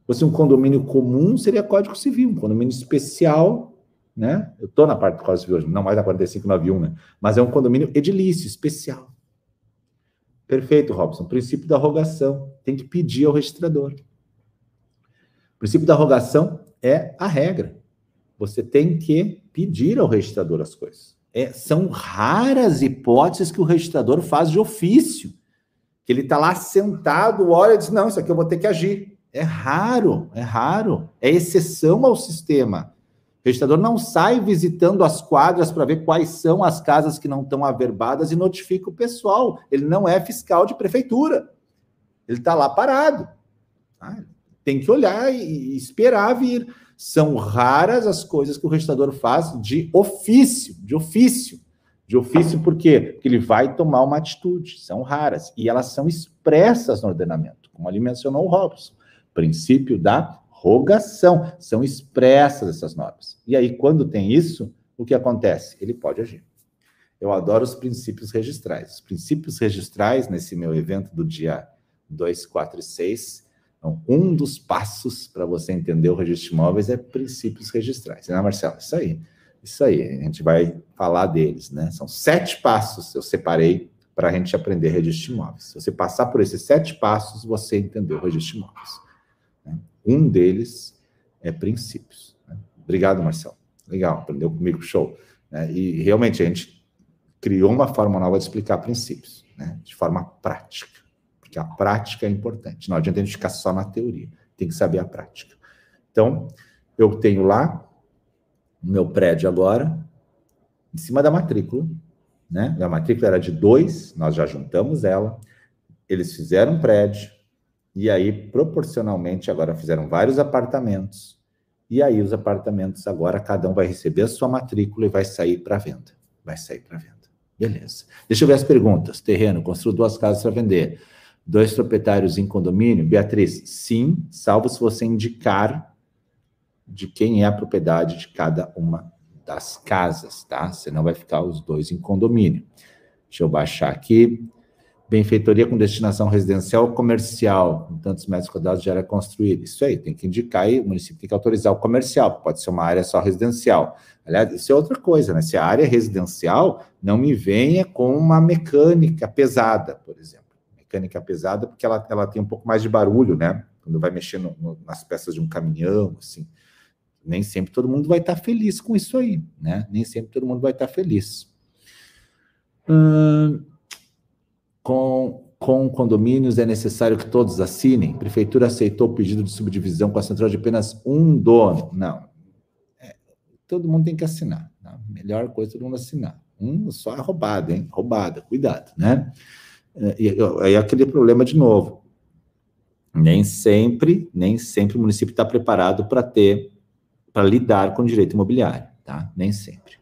Se fosse um condomínio comum, seria Código Civil. Um condomínio especial, né? Eu estou na parte do Código Civil hoje, não mais na 4591, né? Mas é um condomínio edilício, especial. Perfeito, Robson. Princípio da rogação. Tem que pedir ao registrador. O princípio da rogação é a regra. Você tem que pedir ao registrador as coisas. É, são raras hipóteses que o registrador faz de ofício. Que ele está lá sentado, olha e diz: Não, isso aqui eu vou ter que agir. É raro, é raro. É exceção ao sistema. O registrador não sai visitando as quadras para ver quais são as casas que não estão averbadas e notifica o pessoal. Ele não é fiscal de prefeitura. Ele está lá parado. Ah, tem que olhar e esperar vir. São raras as coisas que o registrador faz de ofício, de ofício. De ofício por quê? Porque ele vai tomar uma atitude. São raras. E elas são expressas no ordenamento, como ali mencionou o Robson. Princípio da rogação. São expressas essas normas. E aí, quando tem isso, o que acontece? Ele pode agir. Eu adoro os princípios registrais. Os princípios registrais, nesse meu evento do dia 2, 4 e 6, então, um dos passos para você entender o registro de imóveis é princípios registrais. Né, Marcelo? Isso aí. Isso aí. A gente vai falar deles, né? São sete passos eu separei para a gente aprender registro de imóveis. Se você passar por esses sete passos, você entendeu o registro de imóveis. Um deles é princípios. Né? Obrigado, Marcelo. Legal, aprendeu comigo, show. Né? E realmente a gente criou uma forma nova de explicar princípios, né? de forma prática, porque a prática é importante. Não adianta a gente ficar só na teoria, tem que saber a prática. Então, eu tenho lá o meu prédio agora, em cima da matrícula, né? A matrícula era de dois, nós já juntamos ela. Eles fizeram um prédio, e aí, proporcionalmente, agora fizeram vários apartamentos. E aí, os apartamentos agora, cada um vai receber a sua matrícula e vai sair para venda. Vai sair para venda. Beleza. Deixa eu ver as perguntas. Terreno, construo duas casas para vender. Dois proprietários em condomínio? Beatriz, sim, salvo se você indicar de quem é a propriedade de cada uma das casas, tá? Senão vai ficar os dois em condomínio. Deixa eu baixar aqui benfeitoria com destinação residencial ou comercial, com tantos metros quadrados de área construída. Isso aí, tem que indicar aí, o município tem que autorizar o comercial, pode ser uma área só residencial. Aliás, isso é outra coisa, né? Se a área é residencial, não me venha com uma mecânica pesada, por exemplo. Mecânica pesada, porque ela, ela tem um pouco mais de barulho, né? Quando vai no, nas peças de um caminhão, assim. Nem sempre todo mundo vai estar feliz com isso aí, né? Nem sempre todo mundo vai estar feliz. Hum, com, com condomínios é necessário que todos assinem? Prefeitura aceitou o pedido de subdivisão com a central de apenas um dono? Não. É, todo mundo tem que assinar. Tá? Melhor coisa é todo mundo assinar. Um só é roubado, hein? Roubada, cuidado, né? É, e aí é aquele problema de novo. Nem sempre, nem sempre o município está preparado para ter, para lidar com o direito imobiliário, tá? Nem sempre.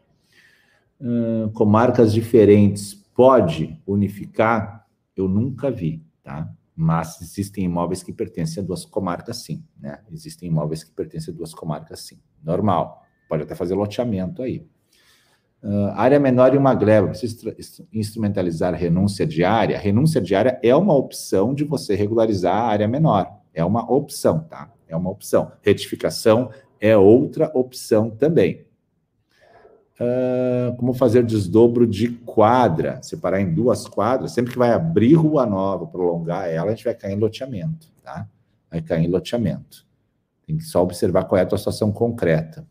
Com marcas diferentes pode unificar, eu nunca vi, tá? Mas existem imóveis que pertencem a duas comarcas, sim, né? Existem imóveis que pertencem a duas comarcas, sim. Normal. Pode até fazer loteamento aí. Uh, área menor e uma gleba, precisa instrumentalizar renúncia diária. Renúncia diária é uma opção de você regularizar a área menor. É uma opção, tá? É uma opção. Retificação é outra opção também. Uh, como fazer desdobro de quadra, separar em duas quadras, sempre que vai abrir rua nova, prolongar ela, a gente vai cair em loteamento, tá? Vai cair em loteamento. Tem que só observar qual é a tua situação concreta.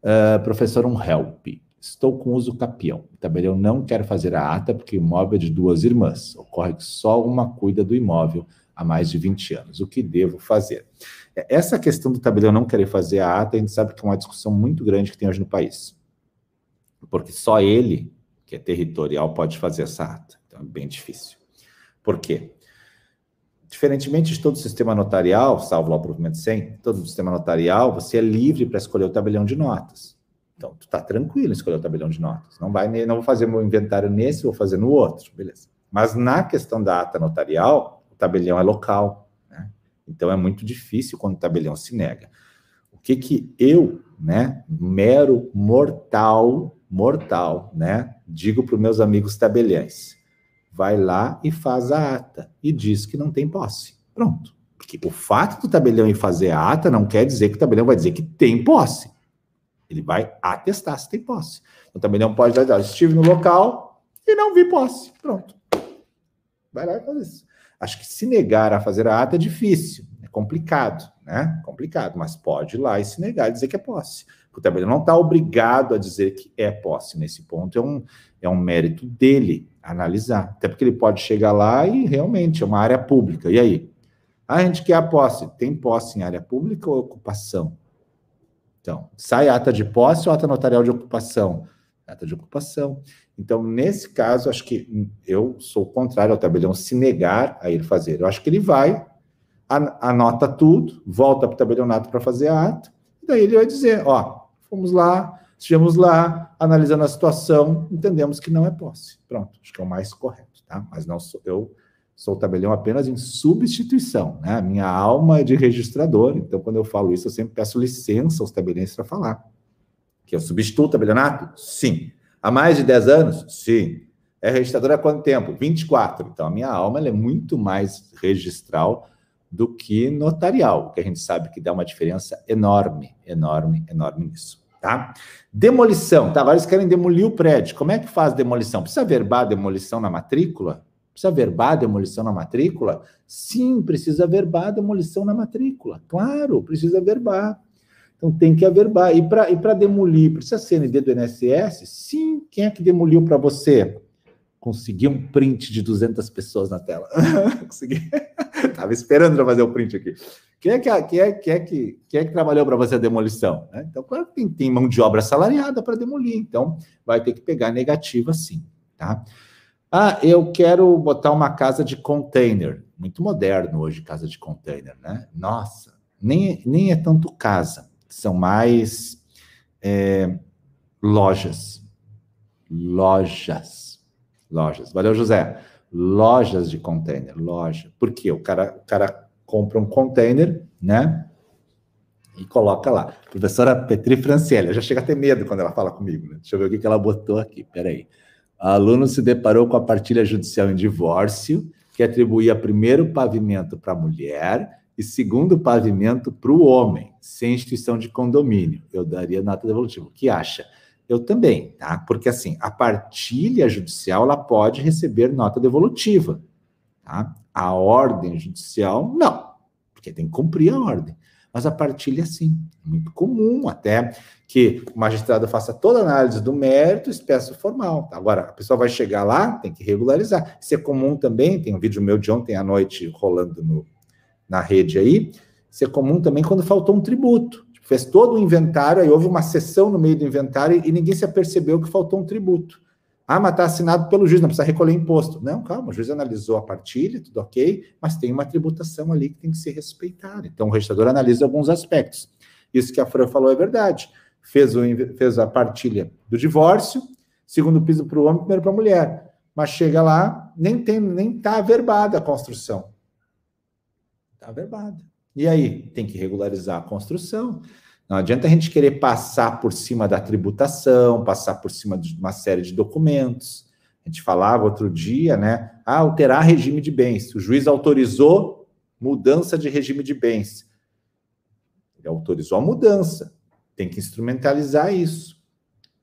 Uh, professor, um help. Estou com uso capião. Eu não quero fazer a ata porque o imóvel é de duas irmãs. Ocorre que só uma cuida do imóvel há mais de 20 anos. O que devo fazer? Essa questão do tabelião não querer fazer a ata, a gente sabe que é uma discussão muito grande que tem hoje no país porque só ele, que é territorial, pode fazer essa ata. Então é bem difícil. Por quê? Diferentemente de todo sistema notarial, salvo lá o provimento 100, todo sistema notarial, você é livre para escolher o tabelião de notas. Então, tu está tranquilo em escolher o tabelião de notas. Não vai, não vou fazer meu inventário nesse, vou fazer no outro, beleza. Mas na questão da ata notarial, o tabelião é local. Né? Então é muito difícil quando o tabelião se nega. O que que eu, né, mero mortal, mortal, né, digo para os meus amigos tabeliães? Vai lá e faz a ata e diz que não tem posse. Pronto. Porque o fato do tabelião ir fazer a ata não quer dizer que o tabelião vai dizer que tem posse. Ele vai atestar se tem posse. O tabelião pode dizer, estive no local e não vi posse. Pronto. Vai lá e faz isso. Acho que se negar a fazer a ata é difícil, é complicado, né? Complicado, mas pode ir lá e se negar e dizer que é posse. O tabelião não está obrigado a dizer que é posse. Nesse ponto é um, é um mérito dele analisar. Até porque ele pode chegar lá e realmente é uma área pública. E aí? Ah, a gente quer a posse. Tem posse em área pública ou ocupação? Então, sai ata de posse ou ata notarial de ocupação? Ata de ocupação. Então, nesse caso, acho que eu sou contrário ao tabelião se negar a ir fazer. Eu acho que ele vai, anota tudo, volta para o tabelionato para fazer a ata, e daí ele vai dizer: ó, fomos lá, estivemos lá, analisando a situação, entendemos que não é posse. Pronto, acho que é o mais correto, tá? Mas não sou eu sou tabelião apenas em substituição, né? Minha alma é de registrador, então quando eu falo isso, eu sempre peço licença aos tabeliões para falar. Que eu substituo o tabelionato? Sim. Há mais de 10 anos? Sim. É registrador há quanto tempo? 24. Então a minha alma é muito mais registral do que notarial, que a gente sabe que dá uma diferença enorme, enorme, enorme nisso. Tá? Demolição, tá? Eles querem demolir o prédio. Como é que faz demolição? Precisa verbar demolição na matrícula? Precisa verbar demolição na matrícula? Sim, precisa verbar demolição na matrícula. Claro, precisa verbar. Então tem que averbar. E para demolir, precisa CND do INSS? Sim. Quem é que demoliu para você? Consegui um print de 200 pessoas na tela. *laughs* Consegui. Estava esperando para fazer o print aqui. Quem é que, quem é, quem é que, quem é que trabalhou para você a demolição? Né? Então, claro que tem, tem mão de obra salariada para demolir. Então, vai ter que pegar negativa sim. Tá? Ah, eu quero botar uma casa de container. Muito moderno hoje, casa de container, né? Nossa, nem, nem é tanto casa, são mais é, lojas. Lojas. Lojas. Valeu, José. Lojas de container, loja. Por quê? O cara, o cara compra um container, né? E coloca lá. Professora Petri Franciele, eu já chega a ter medo quando ela fala comigo, né? Deixa eu ver o que, ela botou aqui. Peraí. aí. A aluno se deparou com a partilha judicial em divórcio, que atribuía primeiro pavimento para a mulher e segundo pavimento para o homem, sem instituição de condomínio. Eu daria nota devolutiva. O que acha? Eu também, tá? Porque assim, a partilha judicial ela pode receber nota devolutiva, tá? A ordem judicial não, porque tem que cumprir a ordem. Mas a partilha sim, muito comum até que o magistrado faça toda a análise do mérito, espécie formal. Agora, a pessoa vai chegar lá, tem que regularizar. Isso é comum também, tem um vídeo meu de ontem à noite rolando no, na rede aí. Isso é comum também quando faltou um tributo. Fez todo o inventário, aí houve uma sessão no meio do inventário e, e ninguém se apercebeu que faltou um tributo. Ah, mas está assinado pelo juiz, não precisa recolher imposto. Não, calma, o juiz analisou a partilha, tudo ok, mas tem uma tributação ali que tem que ser respeitada. Então, o registrador analisa alguns aspectos. Isso que a Fran falou é verdade fez, o, fez a partilha do divórcio, segundo piso para o homem, primeiro para a mulher. Mas chega lá, nem tem, nem está averbada a construção. Está averbada. E aí, tem que regularizar a construção. Não adianta a gente querer passar por cima da tributação, passar por cima de uma série de documentos. A gente falava outro dia, né? Ah, alterar regime de bens. O juiz autorizou mudança de regime de bens. Ele autorizou a mudança tem que instrumentalizar isso.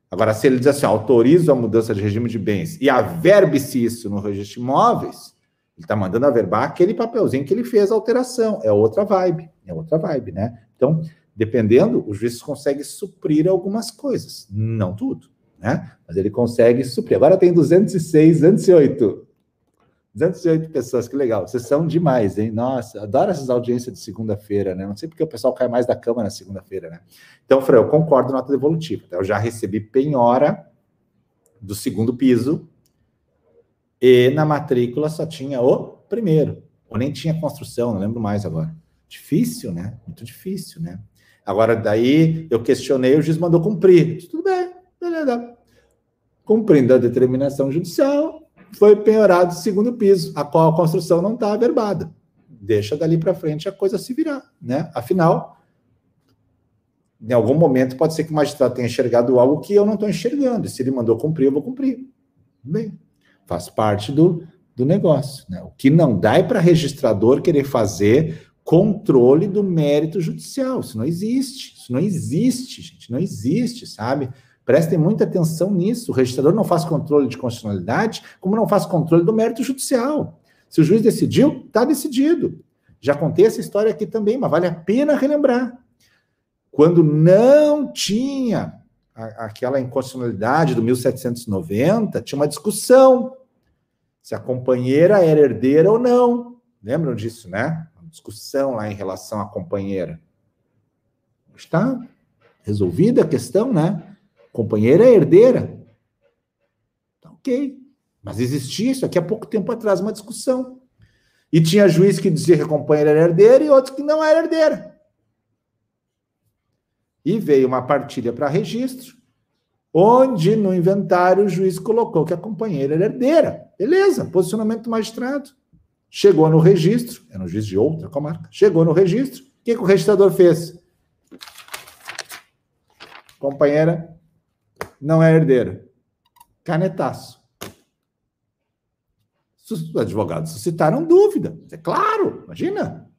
Agora, se ele diz assim, autorizo a mudança de regime de bens e averbe-se isso no registro de imóveis, ele está mandando averbar aquele papelzinho que ele fez a alteração. É outra vibe, é outra vibe, né? Então, dependendo, o juiz consegue suprir algumas coisas. Não tudo, né? Mas ele consegue suprir. Agora tem 206, 208. 208 pessoas, que legal. Vocês são demais, hein? Nossa, adoro essas audiências de segunda-feira, né? Não sei porque o pessoal cai mais da cama na segunda-feira, né? Então, Fran, eu concordo nota devolutiva. Tá? Eu já recebi penhora do segundo piso e na matrícula só tinha o primeiro. Ou nem tinha construção, não lembro mais agora. Difícil, né? Muito difícil, né? Agora, daí, eu questionei, o juiz mandou cumprir. Tudo bem, beleza. Cumprindo a determinação judicial, foi penhorado o segundo piso, a qual a construção não está averbada. Deixa dali para frente a coisa se virar, né? Afinal, em algum momento pode ser que o magistrado tenha enxergado algo que eu não estou enxergando. E se ele mandou cumprir, eu vou cumprir. Bem, faz parte do, do negócio. Né? O que não dá é para registrador querer fazer controle do mérito judicial. Isso não existe. Isso não existe, gente. Não existe, sabe? Prestem muita atenção nisso. O registrador não faz controle de constitucionalidade, como não faz controle do mérito judicial. Se o juiz decidiu, está decidido. Já contei essa história aqui também, mas vale a pena relembrar. Quando não tinha aquela inconstitucionalidade do 1790, tinha uma discussão se a companheira era herdeira ou não. Lembram disso, né? Uma discussão lá em relação à companheira. Está resolvida a questão, né? Companheira é herdeira. Tá ok. Mas existia isso aqui há pouco tempo atrás, uma discussão. E tinha juiz que dizia que a companheira era herdeira e outros que não era herdeira. E veio uma partilha para registro, onde no inventário o juiz colocou que a companheira era herdeira. Beleza, posicionamento do magistrado. Chegou no registro, era um juiz de outra comarca, chegou no registro, o que, que o registrador fez? Companheira não é herdeira. Canetaço. Os advogados suscitaram dúvida. É claro, imagina.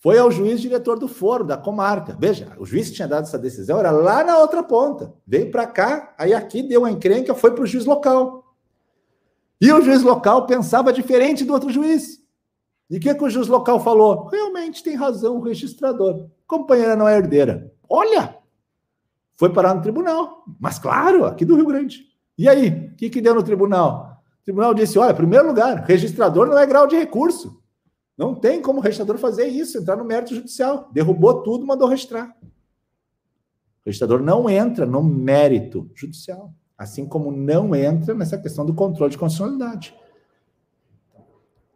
Foi ao juiz diretor do foro, da comarca. Veja, o juiz que tinha dado essa decisão era lá na outra ponta. Veio para cá, aí aqui deu uma encrenca, foi para o juiz local. E o juiz local pensava diferente do outro juiz. E o que, que o juiz local falou? Realmente tem razão o registrador. Companheira não é herdeira. Olha! Foi parar no tribunal. Mas claro, aqui do Rio Grande. E aí, o que, que deu no tribunal? O tribunal disse: olha, primeiro lugar, registrador não é grau de recurso. Não tem como o registrador fazer isso, entrar no mérito judicial. Derrubou tudo, mandou registrar. O registrador não entra no mérito judicial, assim como não entra nessa questão do controle de constitucionalidade.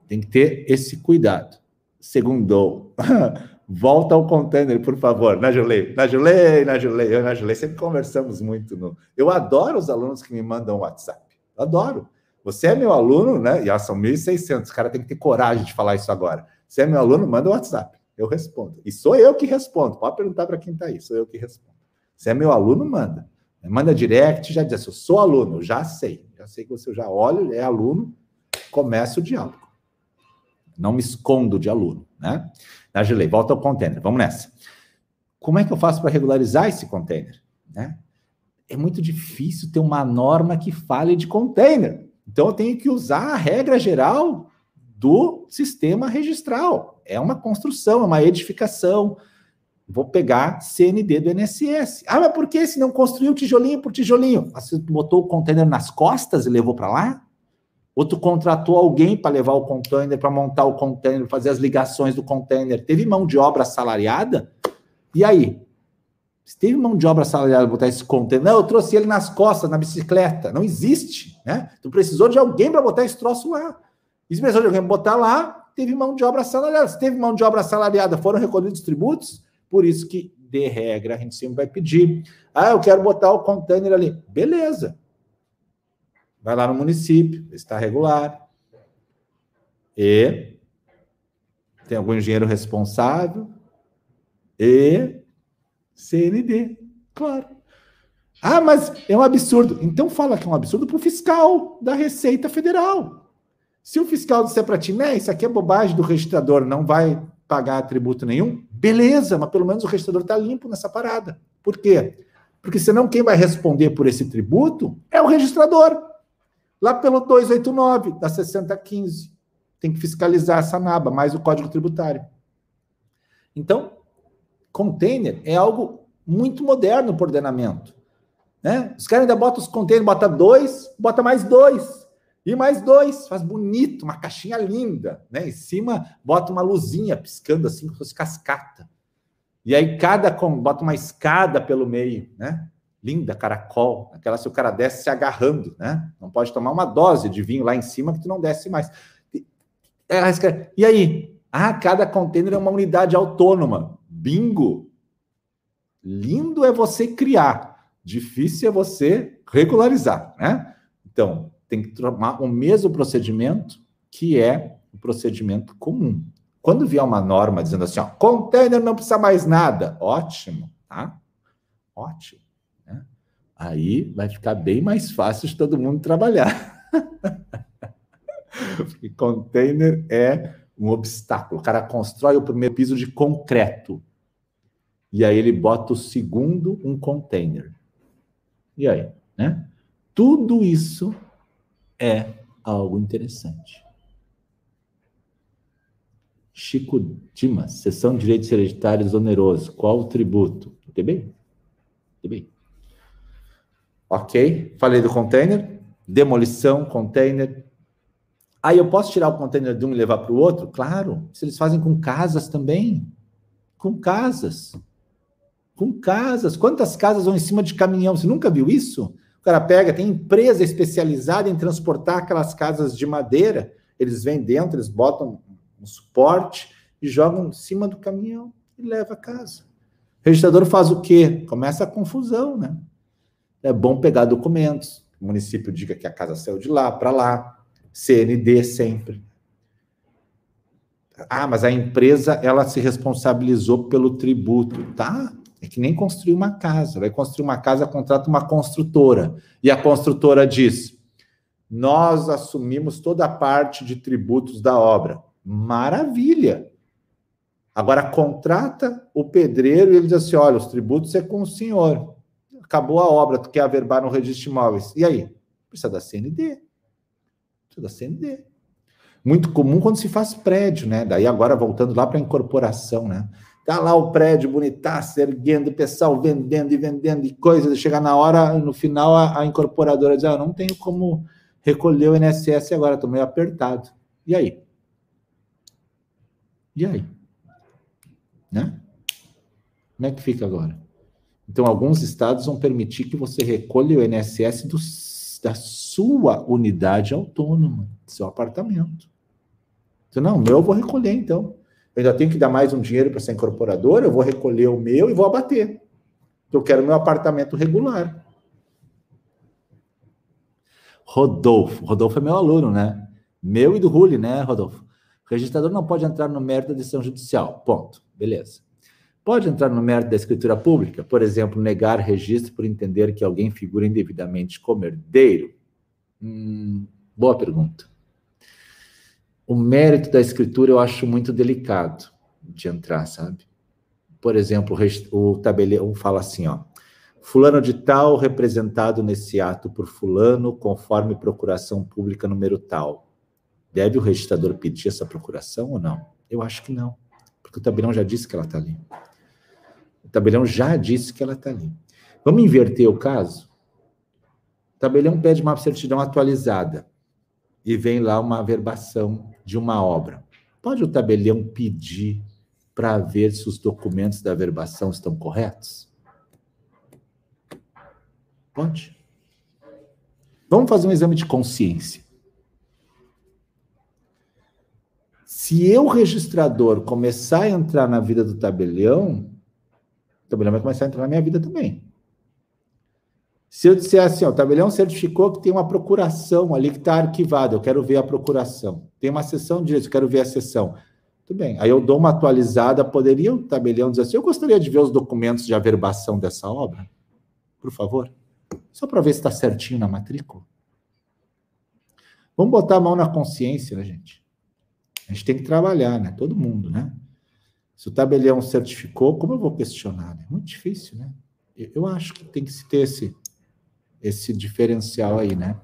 Tem que ter esse cuidado. Segundo, *laughs* volta ao container, por favor. Najulei, Najulei, Najulei, eu e Najulei sempre conversamos muito. No... Eu adoro os alunos que me mandam WhatsApp. Adoro. Você é meu aluno, né? E são 1.600. O cara tem que ter coragem de falar isso agora. Você é meu aluno, manda o um WhatsApp. Eu respondo. E sou eu que respondo. Pode perguntar para quem está aí. Sou eu que respondo. Você é meu aluno, manda. Manda direct, já diz assim, eu sou aluno, já sei. Já sei que você já olha, é aluno, começa o diálogo. Não me escondo de aluno, né? Na Gilei, volta ao container. Vamos nessa. Como é que eu faço para regularizar esse container? Né? É muito difícil ter uma norma que fale de container. Então, eu tenho que usar a regra geral do sistema registral. É uma construção, é uma edificação. Vou pegar CND do NSS. Ah, mas por que se não construiu tijolinho por tijolinho? Você botou o container nas costas e levou para lá? Ou tu contratou alguém para levar o container, para montar o container, fazer as ligações do container? Teve mão de obra assalariada? E aí? Se teve mão de obra assalariada botar esse container, não, eu trouxe ele nas costas, na bicicleta. Não existe, né? Tu precisou de alguém para botar esse troço lá. E se precisou de alguém botar lá, teve mão de obra assalariada. Se teve mão de obra assalariada, foram recolhidos tributos, por isso que, de regra, a gente sempre vai pedir. Ah, eu quero botar o container ali. Beleza. Vai lá no município, está regular. E tem algum engenheiro responsável. E CND, claro. Ah, mas é um absurdo. Então fala que é um absurdo para o fiscal da Receita Federal. Se o fiscal disser para ti, né, isso aqui é bobagem do registrador, não vai pagar tributo nenhum, beleza, mas pelo menos o registrador está limpo nessa parada. Por quê? Porque senão quem vai responder por esse tributo é o registrador. Lá pelo 289 da 6015. Tem que fiscalizar essa naba, mais o Código Tributário. Então, container é algo muito moderno para ordenamento. Né? Os caras ainda botam os containers, bota dois, bota mais dois. E mais dois, faz bonito, uma caixinha linda, né? Em cima bota uma luzinha piscando assim, como se fosse cascata. E aí cada bota uma escada pelo meio, né? Linda, caracol, aquela se o cara desce se agarrando, né? Não pode tomar uma dose de vinho lá em cima que tu não desce mais. E aí? Ah, cada container é uma unidade autônoma. Bingo! Lindo é você criar, difícil é você regularizar, né? Então, tem que tomar o mesmo procedimento que é o procedimento comum. Quando vier uma norma dizendo assim, ó, container não precisa mais nada, ótimo, tá? Ótimo. Né? Aí vai ficar bem mais fácil de todo mundo trabalhar. *laughs* Porque container é um obstáculo. O cara constrói o primeiro piso de concreto. E aí ele bota o segundo, um container. E aí, né? Tudo isso é algo interessante. Chico Dimas, sessão de direitos hereditários oneroso. Qual o tributo? bem? bem. Ok, falei do container, demolição, container. Aí ah, eu posso tirar o container de um e levar para o outro? Claro, se eles fazem com casas também. Com casas. Com casas. Quantas casas vão em cima de caminhão? Você nunca viu isso? O cara pega, tem empresa especializada em transportar aquelas casas de madeira. Eles vêm dentro, eles botam um suporte e jogam em cima do caminhão e leva a casa. O registrador faz o quê? Começa a confusão, né? É bom pegar documentos. O município diga que a casa saiu de lá para lá. CND sempre. Ah, mas a empresa ela se responsabilizou pelo tributo, tá? É que nem construir uma casa. Vai construir uma casa, contrata uma construtora. E a construtora diz: Nós assumimos toda a parte de tributos da obra. Maravilha! Agora contrata o pedreiro e ele diz assim: olha, os tributos é com o senhor. Acabou a obra, tu quer averbar no registro de imóveis. E aí? Precisa da CND. Precisa da CND. Muito comum quando se faz prédio, né? Daí agora voltando lá para a incorporação, né? Tá lá o prédio bonitaço, erguendo, pessoal vendendo e vendendo e coisas. Chegar na hora, no final, a, a incorporadora diz: ah, não tenho como recolher o INSS agora, estou meio apertado. E aí? E aí? Né? Como é que fica agora? Então, alguns estados vão permitir que você recolha o INSS do, da sua unidade autônoma, do seu apartamento. Então, não, meu eu vou recolher, então. Eu ainda tenho que dar mais um dinheiro para essa incorporadora, eu vou recolher o meu e vou abater. Eu quero meu apartamento regular. Rodolfo. Rodolfo é meu aluno, né? Meu e do Ruli, né, Rodolfo? O registrador não pode entrar no mérito da decisão judicial. Ponto. Beleza. Pode entrar no mérito da escritura pública, por exemplo, negar registro por entender que alguém figura indevidamente como herdeiro? Hum, boa pergunta. O mérito da escritura eu acho muito delicado de entrar, sabe? Por exemplo, o tabelião fala assim, ó. Fulano de tal representado nesse ato por fulano, conforme procuração pública número tal. Deve o registrador pedir essa procuração ou não? Eu acho que não, porque o tabelião já disse que ela está ali. O tabelião já disse que ela está ali. Vamos inverter o caso? O tabelião pede uma certidão atualizada e vem lá uma averbação de uma obra. Pode o tabelião pedir para ver se os documentos da averbação estão corretos? Pode. Vamos fazer um exame de consciência. Se eu, registrador, começar a entrar na vida do tabelião, o tabelião vai começar a entrar na minha vida também. Se eu disser assim, ó, o tabelião certificou que tem uma procuração ali que está arquivada, eu quero ver a procuração. Tem uma sessão de direito, eu quero ver a sessão. Tudo bem. Aí eu dou uma atualizada, poderia o tabelião dizer assim, eu gostaria de ver os documentos de averbação dessa obra, por favor? Só para ver se está certinho na matrícula. Vamos botar a mão na consciência, né, gente? A gente tem que trabalhar, né? Todo mundo, né? Se o tabelião certificou, como eu vou questionar? Né? Muito difícil, né? Eu acho que tem que se ter esse, esse diferencial aí, né?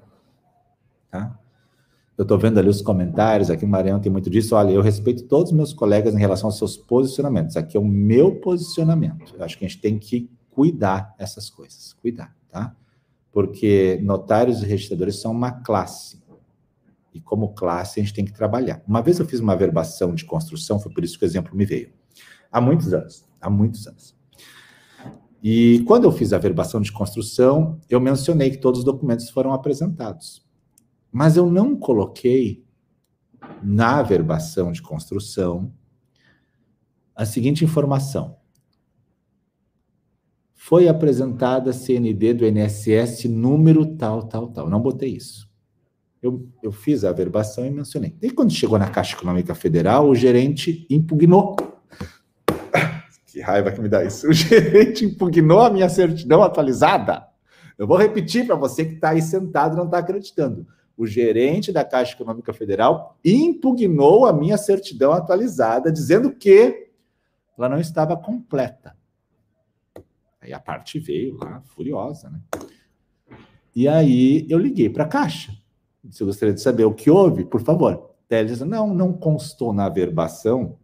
Tá? Eu estou vendo ali os comentários, aqui o Mariano tem muito disso. Olha, eu respeito todos os meus colegas em relação aos seus posicionamentos. Aqui é o meu posicionamento. Eu acho que a gente tem que cuidar dessas coisas. Cuidar, tá? Porque notários e registradores são uma classe. E como classe, a gente tem que trabalhar. Uma vez eu fiz uma verbação de construção, foi por isso que o exemplo me veio. Há muitos anos. Há muitos anos. E quando eu fiz a verbação de construção, eu mencionei que todos os documentos foram apresentados. Mas eu não coloquei na verbação de construção a seguinte informação. Foi apresentada a CND do INSS número tal, tal, tal. Não botei isso. eu, eu fiz a verbação e mencionei. E quando chegou na Caixa Econômica Federal, o gerente impugnou. Que raiva que me dá isso. *laughs* O gerente impugnou a minha certidão atualizada. Eu vou repetir para você que está aí sentado e não está acreditando. O gerente da Caixa Econômica Federal impugnou a minha certidão atualizada, dizendo que ela não estava completa. Aí a parte veio lá, furiosa, né? E aí eu liguei para a Caixa. Se gostaria de saber o que houve, por favor. Daí eles não, não constou na verbação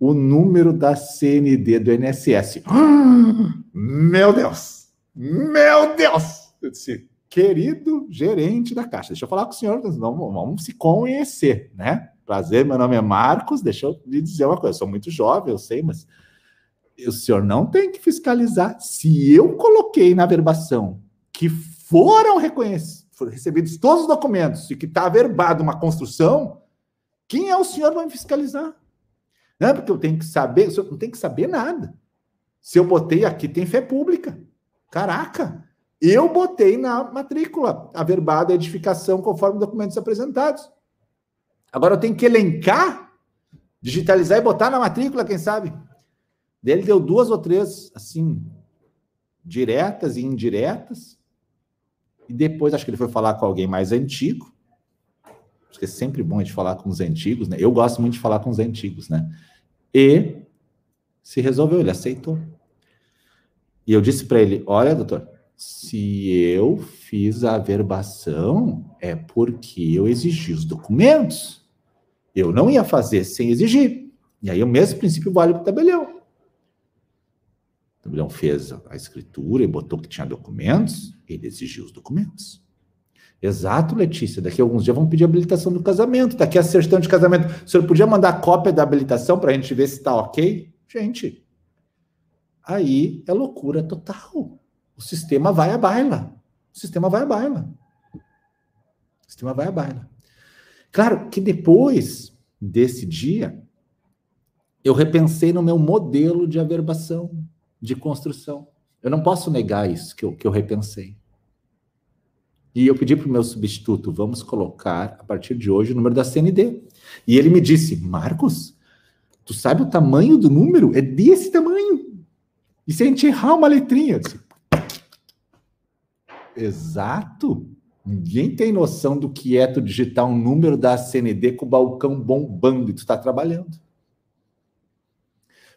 o número da CND do INSS. *gasps* Meu Deus! Meu Deus! Eu disse, querido gerente da Caixa, deixa eu falar com o senhor, vamos, se conhecer, né? Prazer, meu nome é Marcos, deixa eu lhe dizer uma coisa, eu sou muito jovem, eu sei, mas o senhor não tem que fiscalizar. Se eu coloquei na verbação que foram reconhecidos, foram recebidos todos os documentos e que está averbado uma construção, quem é o senhor para me fiscalizar? Não é porque eu tenho que saber, senhor não tem que saber nada. Se eu botei aqui, tem fé pública. Caraca! Eu botei na matrícula averbada a edificação conforme documentos apresentados. Agora eu tenho que elencar, digitalizar e botar na matrícula, quem sabe? Ele deu duas ou três, assim, diretas e indiretas. E depois acho que ele foi falar com alguém mais antigo. Acho que é sempre bom a gente falar com os antigos, né? Eu gosto muito de falar com os antigos, né? E se resolveu, ele aceitou. E eu disse para ele: Olha, doutor, se eu fiz a averbação, é porque eu exigi os documentos. Eu não ia fazer sem exigir. E aí o mesmo princípio vale para o tabelião. O tabelião fez a escritura e botou que tinha documentos, ele exigiu os documentos. Exato, Letícia. Daqui a alguns dias vão pedir habilitação do casamento. Daqui a certidão de casamento. O senhor podia mandar cópia da habilitação para a gente ver se está ok? Gente, aí é loucura total. O sistema vai à baila. O sistema vai à baila. O sistema vai à baila. Claro que depois desse dia, eu repensei no meu modelo de averbação de construção. Eu não posso negar isso que eu, que eu repensei. E eu pedi para o meu substituto, vamos colocar, a partir de hoje, o número da CND. E ele me disse, Marcos, tu sabe o tamanho do número? É desse tamanho. E se a gente errar uma letrinha? Eu disse, Exato. Ninguém tem noção do que é tu digitar um número da CND com o balcão bombando e tu está trabalhando.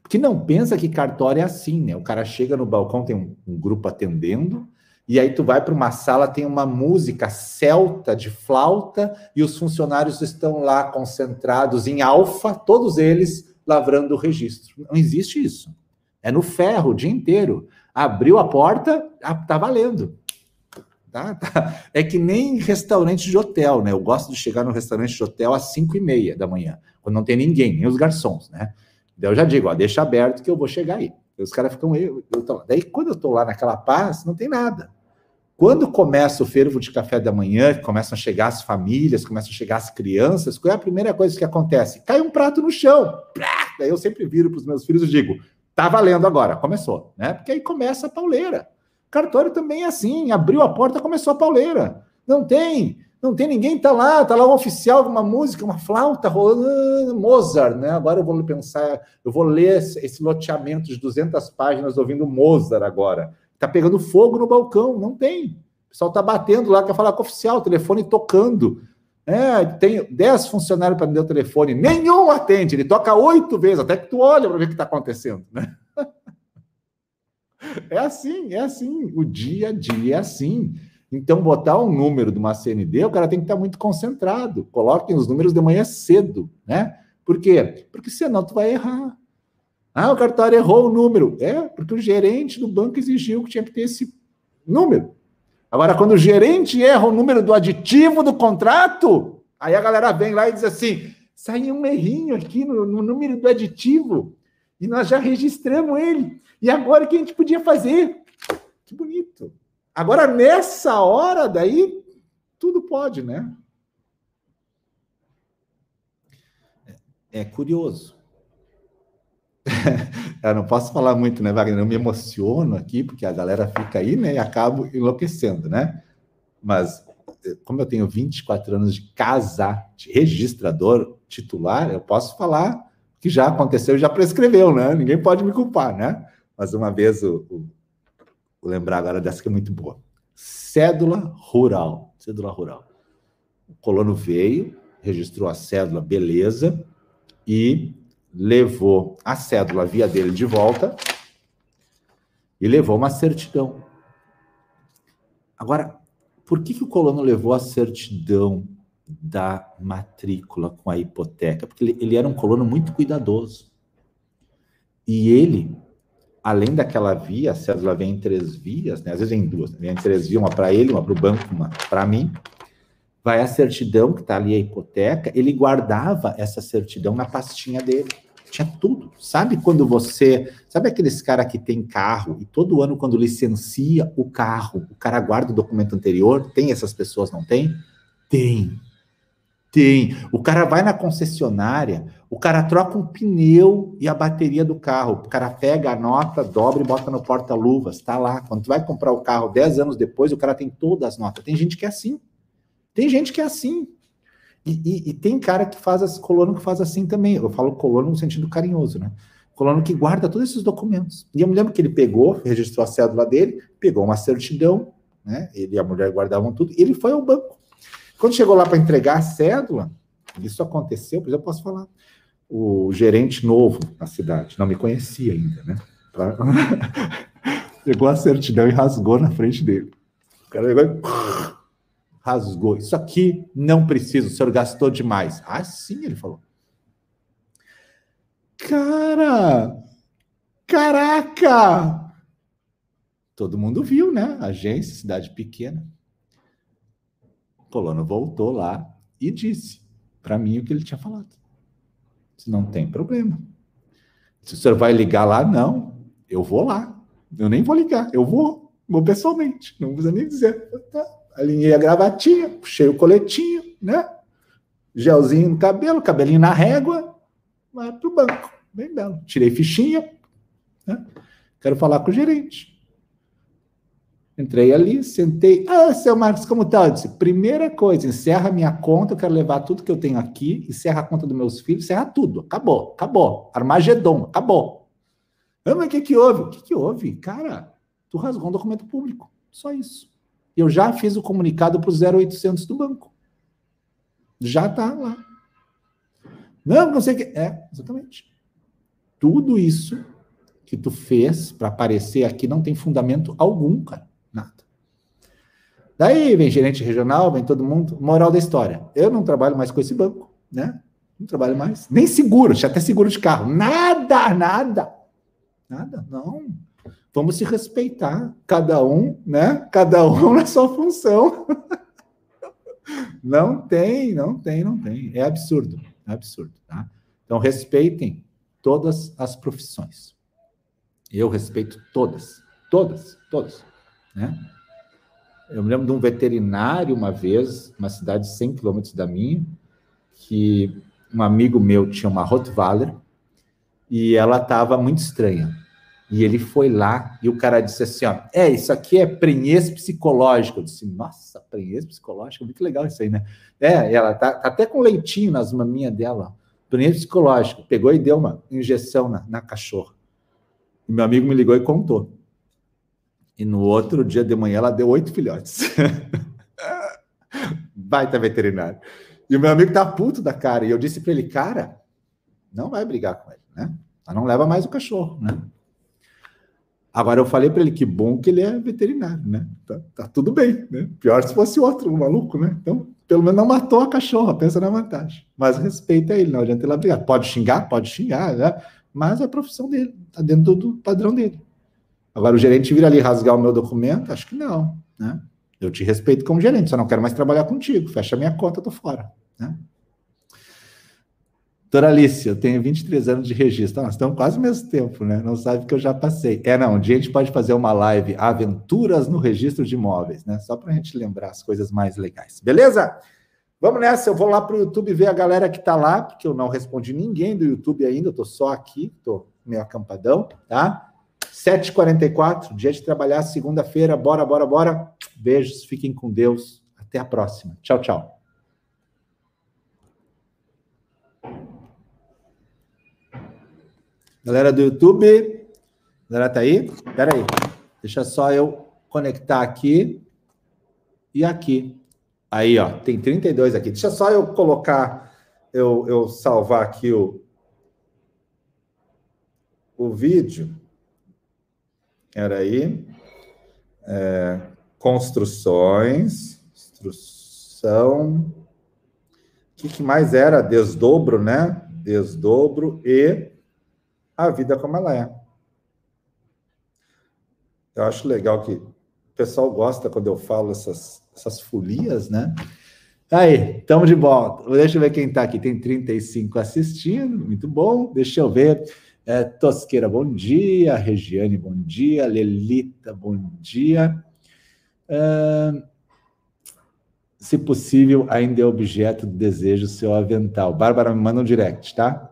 Porque não pensa que cartório é assim, né? O cara chega no balcão, tem um, um grupo atendendo, e aí tu vai para uma sala, tem uma música celta de flauta, e os funcionários estão lá concentrados em alfa, todos eles lavrando o registro. Não existe isso. É no ferro o dia inteiro. Abriu a porta, ah, tá valendo. Tá, tá. É que nem restaurante de hotel, né? Eu gosto de chegar no restaurante de hotel às 5 e meia da manhã, quando não tem ninguém, nem os garçons, né? Daí eu já digo, ó, deixa aberto que eu vou chegar aí. Os caras ficam, tô lá. Daí quando eu tô lá naquela paz, não tem nada. Quando começa o fervo de café da manhã, começam a chegar as famílias, começam a chegar as crianças, qual é a primeira coisa que acontece? Cai um prato no chão. Daí eu sempre viro para os meus filhos e digo, tá valendo agora, começou, né? Porque aí começa a pauleira. Cartório também é assim, abriu a porta, começou a pauleira. Não tem não tem ninguém, tá lá, tá lá um oficial uma música, uma flauta rolando, Mozart, né? Agora eu vou pensar, eu vou ler esse loteamento de 200 páginas ouvindo Mozart agora. Tá pegando fogo no balcão, não tem. O pessoal tá batendo lá, quer falar com o oficial, telefone tocando. É, tem 10 funcionários para atender o telefone, nenhum atende, ele toca oito vezes, até que tu olha para ver o que está acontecendo, né? *laughs* É assim, é assim, o dia a dia é assim. Então, botar um número de uma CND, o cara tem que estar muito concentrado. Coloquem os números de manhã cedo, né? Por quê? Porque senão tu vai errar. Ah, o cartório errou o número. É, porque o gerente do banco exigiu que tinha que ter esse número. Agora, quando o gerente erra o número do aditivo do contrato, aí a galera vem lá e diz assim: saiu um errinho aqui no, no número do aditivo e nós já registramos ele. E agora o que a gente podia fazer? Que bonito. Agora, nessa hora daí, tudo pode, né? É, é curioso. *laughs* Eu não posso falar muito, né, Wagner? Eu me emociono aqui, porque a galera fica aí, né, e acabo enlouquecendo, né? Mas como eu tenho 24 anos de casa, de registrador titular, eu posso falar que já aconteceu, já prescreveu, né? Ninguém pode me culpar, né? Mas uma vez, o, o, lembrar agora dessa que é muito boa. Cédula rural. Cédula rural. O colono veio, registrou a cédula, beleza, e levou a cédula via dele de volta e levou uma certidão. Agora, por que, que o colono levou a certidão da matrícula com a hipoteca? Porque ele, ele era um colono muito cuidadoso. E ele, além daquela via, a cédula vem em três vias, né? às vezes em duas, né? vem em três vias, uma para ele, uma para o banco, uma para mim. Vai a certidão, que está ali a hipoteca, ele guardava essa certidão na pastinha dele tinha tudo. Sabe quando você. Sabe aqueles cara que tem carro e todo ano, quando licencia o carro, o cara guarda o documento anterior? Tem essas pessoas, não tem? Tem. Tem. O cara vai na concessionária, o cara troca um pneu e a bateria do carro. O cara pega a nota, dobra e bota no porta-luvas. Tá lá. Quando tu vai comprar o carro 10 anos depois, o cara tem todas as notas. Tem gente que é assim. Tem gente que é assim. E, e, e, tem cara que faz as colono que faz assim também. Eu falo colono no sentido carinhoso, né? Colono que guarda todos esses documentos. E eu me lembro que ele pegou, registrou a cédula dele, pegou uma certidão, né? Ele e a mulher guardavam tudo, e ele foi ao banco. Quando chegou lá para entregar a cédula, isso aconteceu, pois eu posso falar. O gerente novo na cidade, não me conhecia ainda, né? Pra... *laughs* pegou a certidão e rasgou na frente dele. O cara pegou e *laughs* rasgou. Isso aqui não precisa, o senhor gastou demais. Ah, sim, ele falou. Cara! Caraca! Todo mundo viu, né? Agência, cidade pequena. Colono voltou lá e disse para mim o que ele tinha falado. Não tem problema. Se o senhor vai ligar lá, não. Eu vou lá. Eu nem vou ligar, eu vou. Vou pessoalmente. Não precisa nem dizer. Tá alinhei a gravatinha, puxei o coletinho, né? Gelzinho no cabelo, cabelinho na régua, vai para o banco. Bem belo. Tirei fichinha, né? Quero falar com o gerente. Entrei ali, sentei. Ah, seu Marcos, como tá? Eu disse, primeira coisa, encerra minha conta, eu quero levar tudo que eu tenho aqui, encerra a conta dos meus filhos, encerra tudo. Acabou, acabou. Armagedon, acabou. Ah, mas o que que houve? O que que houve? Cara, tu rasgou um documento público. Só isso. Eu já fiz o comunicado para o 0800 do banco. Já está lá. Não, não sei o que. É, exatamente. Tudo isso que tu fez para aparecer aqui não tem fundamento algum, cara. Nada. Daí vem gerente regional, vem todo mundo. Moral da história. Eu não trabalho mais com esse banco, né? Não trabalho mais. Nem seguro, tinha até seguro de carro. Nada, nada. Nada, não. Vamos se respeitar, cada um, né? Cada um *laughs* na sua função. Não tem, não tem, não tem. É absurdo, é absurdo, tá? Então respeitem todas as profissões. Eu respeito todas, todas, todas, né? Eu me lembro de um veterinário uma vez, uma cidade de 100 quilômetros da minha, que um amigo meu tinha uma Rottweiler e ela estava muito estranha. E ele foi lá e o cara disse assim: ó, é, isso aqui é prenhez psicológico. Eu disse, nossa, prenhez psicológico, muito legal isso aí, né? É, ela tá, tá até com leitinho nas maminhas dela. Prenhez psicológico. Pegou e deu uma injeção na, na cachorra. E meu amigo me ligou e contou. E no outro dia de manhã ela deu oito filhotes. *laughs* Baita veterinário. E o meu amigo tá puto da cara. E eu disse para ele, cara, não vai brigar com ele, né? Ela não leva mais o cachorro, né? Agora eu falei para ele que bom que ele é veterinário, né? Tá, tá, tudo bem, né? Pior se fosse outro, um maluco, né? Então, pelo menos não matou a cachorra, pensa na vantagem. Mas respeita ele, não adianta ele brigar. Pode xingar, pode xingar, né? Mas é a profissão dele, tá dentro do padrão dele. Agora o gerente vir ali rasgar o meu documento, acho que não, né? Eu te respeito como gerente, só não quero mais trabalhar contigo. Fecha minha conta, tô fora, né? Doutora Alice, eu tenho 23 anos de registro. Nós estamos quase o mesmo tempo, né? Não sabe que eu já passei. É, não, um dia a gente pode fazer uma live Aventuras no Registro de Imóveis, né? Só para a gente lembrar as coisas mais legais. Beleza? Vamos nessa, eu vou lá para o YouTube ver a galera que está lá, porque eu não respondi ninguém do YouTube ainda, eu estou só aqui, estou meio acampadão, tá? 7h44, dia de trabalhar, segunda-feira, bora, bora, bora. Beijos, fiquem com Deus. Até a próxima. Tchau, tchau. Galera do YouTube, galera tá aí? Espera aí, deixa só eu conectar aqui e aqui. Aí, ó, tem 32 aqui. Deixa só eu colocar, eu, eu salvar aqui o, o vídeo. Era aí. É, construções, instrução. O que, que mais era? Desdobro, né? Desdobro e a vida como ela é. Eu acho legal que o pessoal gosta quando eu falo essas, essas folias, né? Aí, estamos de volta. Deixa eu ver quem está aqui. Tem 35 assistindo, muito bom. Deixa eu ver. É, Tosqueira, bom dia. Regiane, bom dia. Lelita, bom dia. É, se possível, ainda é objeto do desejo seu avental. Bárbara, me manda um direct, tá?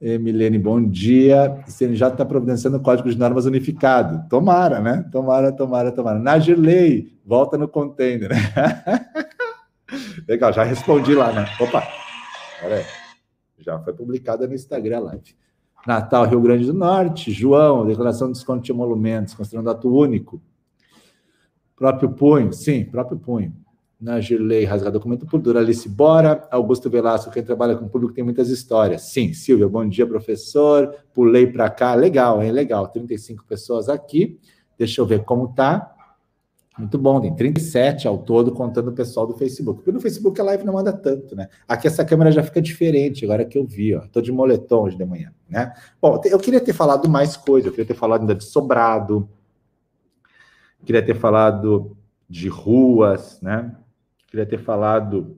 Milene, bom dia. O CNJ está providenciando o código de normas unificado. Tomara, né? Tomara, tomara, tomara. Nagirley, volta no container. *laughs* Legal, já respondi lá, né? Opa. Já foi publicada no Instagram Live. Natal, Rio Grande do Norte. João, declaração de desconto de emolumentos, considerando ato único. Próprio punho, sim, próprio punho na Girley, rasgar documento por Duralice Bora, Augusto Velasco, quem trabalha com público tem muitas histórias. Sim, Silvia, bom dia, professor. Pulei para cá, legal, hein? Legal, 35 pessoas aqui. Deixa eu ver como tá. Muito bom, tem 37 ao todo, contando o pessoal do Facebook. Porque no Facebook a live não anda tanto, né? Aqui essa câmera já fica diferente, agora que eu vi, ó. Tô de moletom hoje de manhã, né? Bom, eu queria ter falado mais coisa, eu queria ter falado ainda de sobrado, queria ter falado de ruas, né? queria ter falado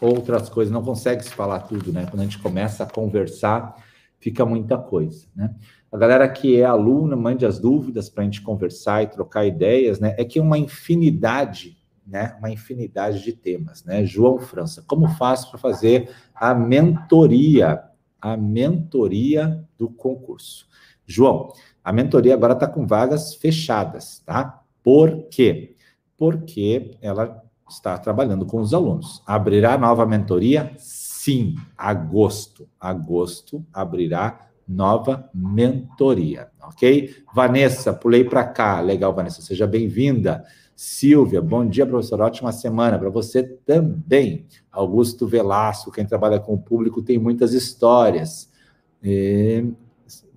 outras coisas, não consegue se falar tudo, né? Quando a gente começa a conversar, fica muita coisa, né? A galera que é aluna, mande as dúvidas para a gente conversar e trocar ideias, né? É que uma infinidade, né? Uma infinidade de temas, né? João França, como faço para fazer a mentoria, a mentoria do concurso? João, a mentoria agora está com vagas fechadas, tá? Por quê? Porque ela está trabalhando com os alunos. Abrirá nova mentoria? Sim, agosto. Agosto abrirá nova mentoria, ok? Vanessa, pulei para cá. Legal, Vanessa, seja bem-vinda. Silvia, bom dia, professor. Ótima semana para você também. Augusto Velasco, quem trabalha com o público tem muitas histórias. E...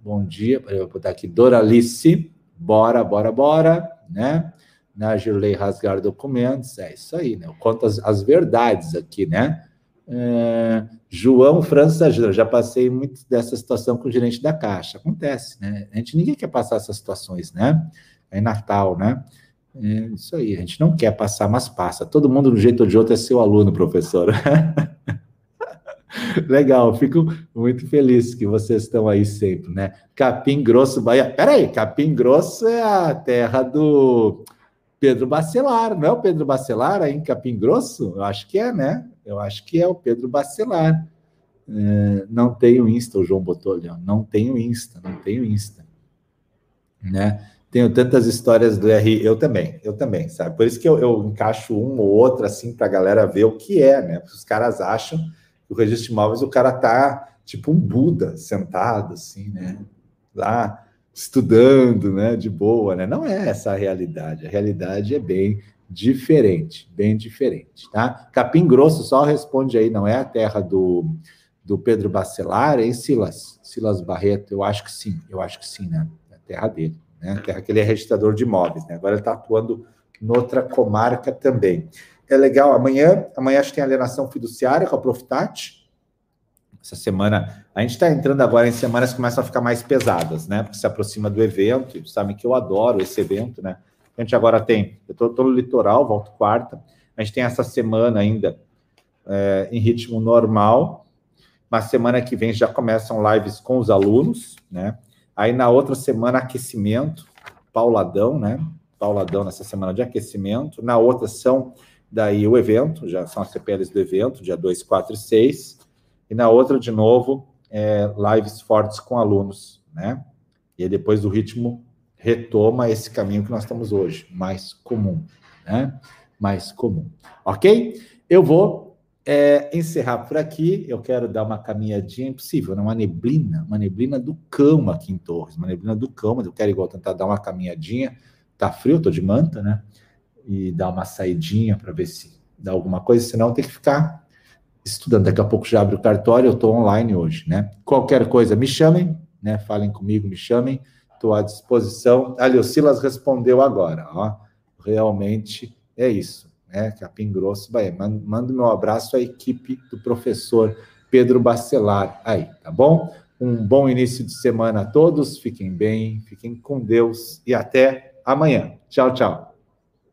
Bom dia, eu vou botar aqui Doralice. Bora, bora, bora, né? na Girley rasgar documentos, é isso aí, né? Eu conto as, as verdades aqui, né? É, João França já passei muito dessa situação com o gerente da Caixa. Acontece, né? A gente ninguém quer passar essas situações, né? É Natal, né? É isso aí, a gente não quer passar, mas passa. Todo mundo, de um jeito ou de outro, é seu aluno, professor. *laughs* Legal, fico muito feliz que vocês estão aí sempre, né? Capim Grosso, Bahia. Peraí, Capim Grosso é a terra do Pedro Bacelar, não é o Pedro Bacelar aí em Capim Grosso? Eu acho que é, né? Eu acho que é o Pedro Bacelar. É, não tenho Insta, o João botou ali, ó. não tenho Insta, não tenho Insta. Né? Tenho tantas histórias do RI, eu também, eu também, sabe? Por isso que eu, eu encaixo um ou outro assim para a galera ver o que é, né? Porque os caras acham que o registro de imóveis o cara tá tipo um Buda sentado assim, né? Lá estudando, né, de boa, né? Não é essa a realidade. A realidade é bem diferente, bem diferente, tá? Capim Grosso só responde aí, não é a terra do, do Pedro Bacelar, hein, Silas? Silas Barreto, eu acho que sim, eu acho que sim, né? É a terra dele, né? A terra que ele é registrador de imóveis, né? Agora ele está atuando noutra comarca também. É legal, amanhã, amanhã acho que tem alienação fiduciária com a Profitat, essa semana, a gente está entrando agora em semanas que começam a ficar mais pesadas, né? Porque se aproxima do evento, sabem que eu adoro esse evento, né? A gente agora tem, eu estou no litoral, volto quarta, a gente tem essa semana ainda é, em ritmo normal, mas semana que vem já começam lives com os alunos, né? Aí na outra semana, aquecimento, pauladão, né? Pauladão nessa semana de aquecimento. Na outra são daí o evento, já são as CPLs do evento, dia 2, 4 e 6 e na outra, de novo, é, lives fortes com alunos, né? E aí depois o ritmo retoma esse caminho que nós estamos hoje, mais comum, né? mais comum, ok? Eu vou é, encerrar por aqui. Eu quero dar uma caminhadinha impossível, né? uma neblina, uma neblina do cão aqui em Torres, uma neblina do cão, eu quero igual tentar dar uma caminhadinha. Tá frio, tô de manta, né? E dar uma saidinha para ver se dá alguma coisa, senão tem que ficar estudando. Daqui a pouco já abre o cartório, eu estou online hoje, né? Qualquer coisa, me chamem, né? Falem comigo, me chamem, estou à disposição. Ali, o Silas respondeu agora, ó. Realmente é isso, né? Capim Grosso, Bahia. Manda meu abraço à equipe do professor Pedro Bacelar aí, tá bom? Um bom início de semana a todos, fiquem bem, fiquem com Deus e até amanhã. Tchau, tchau.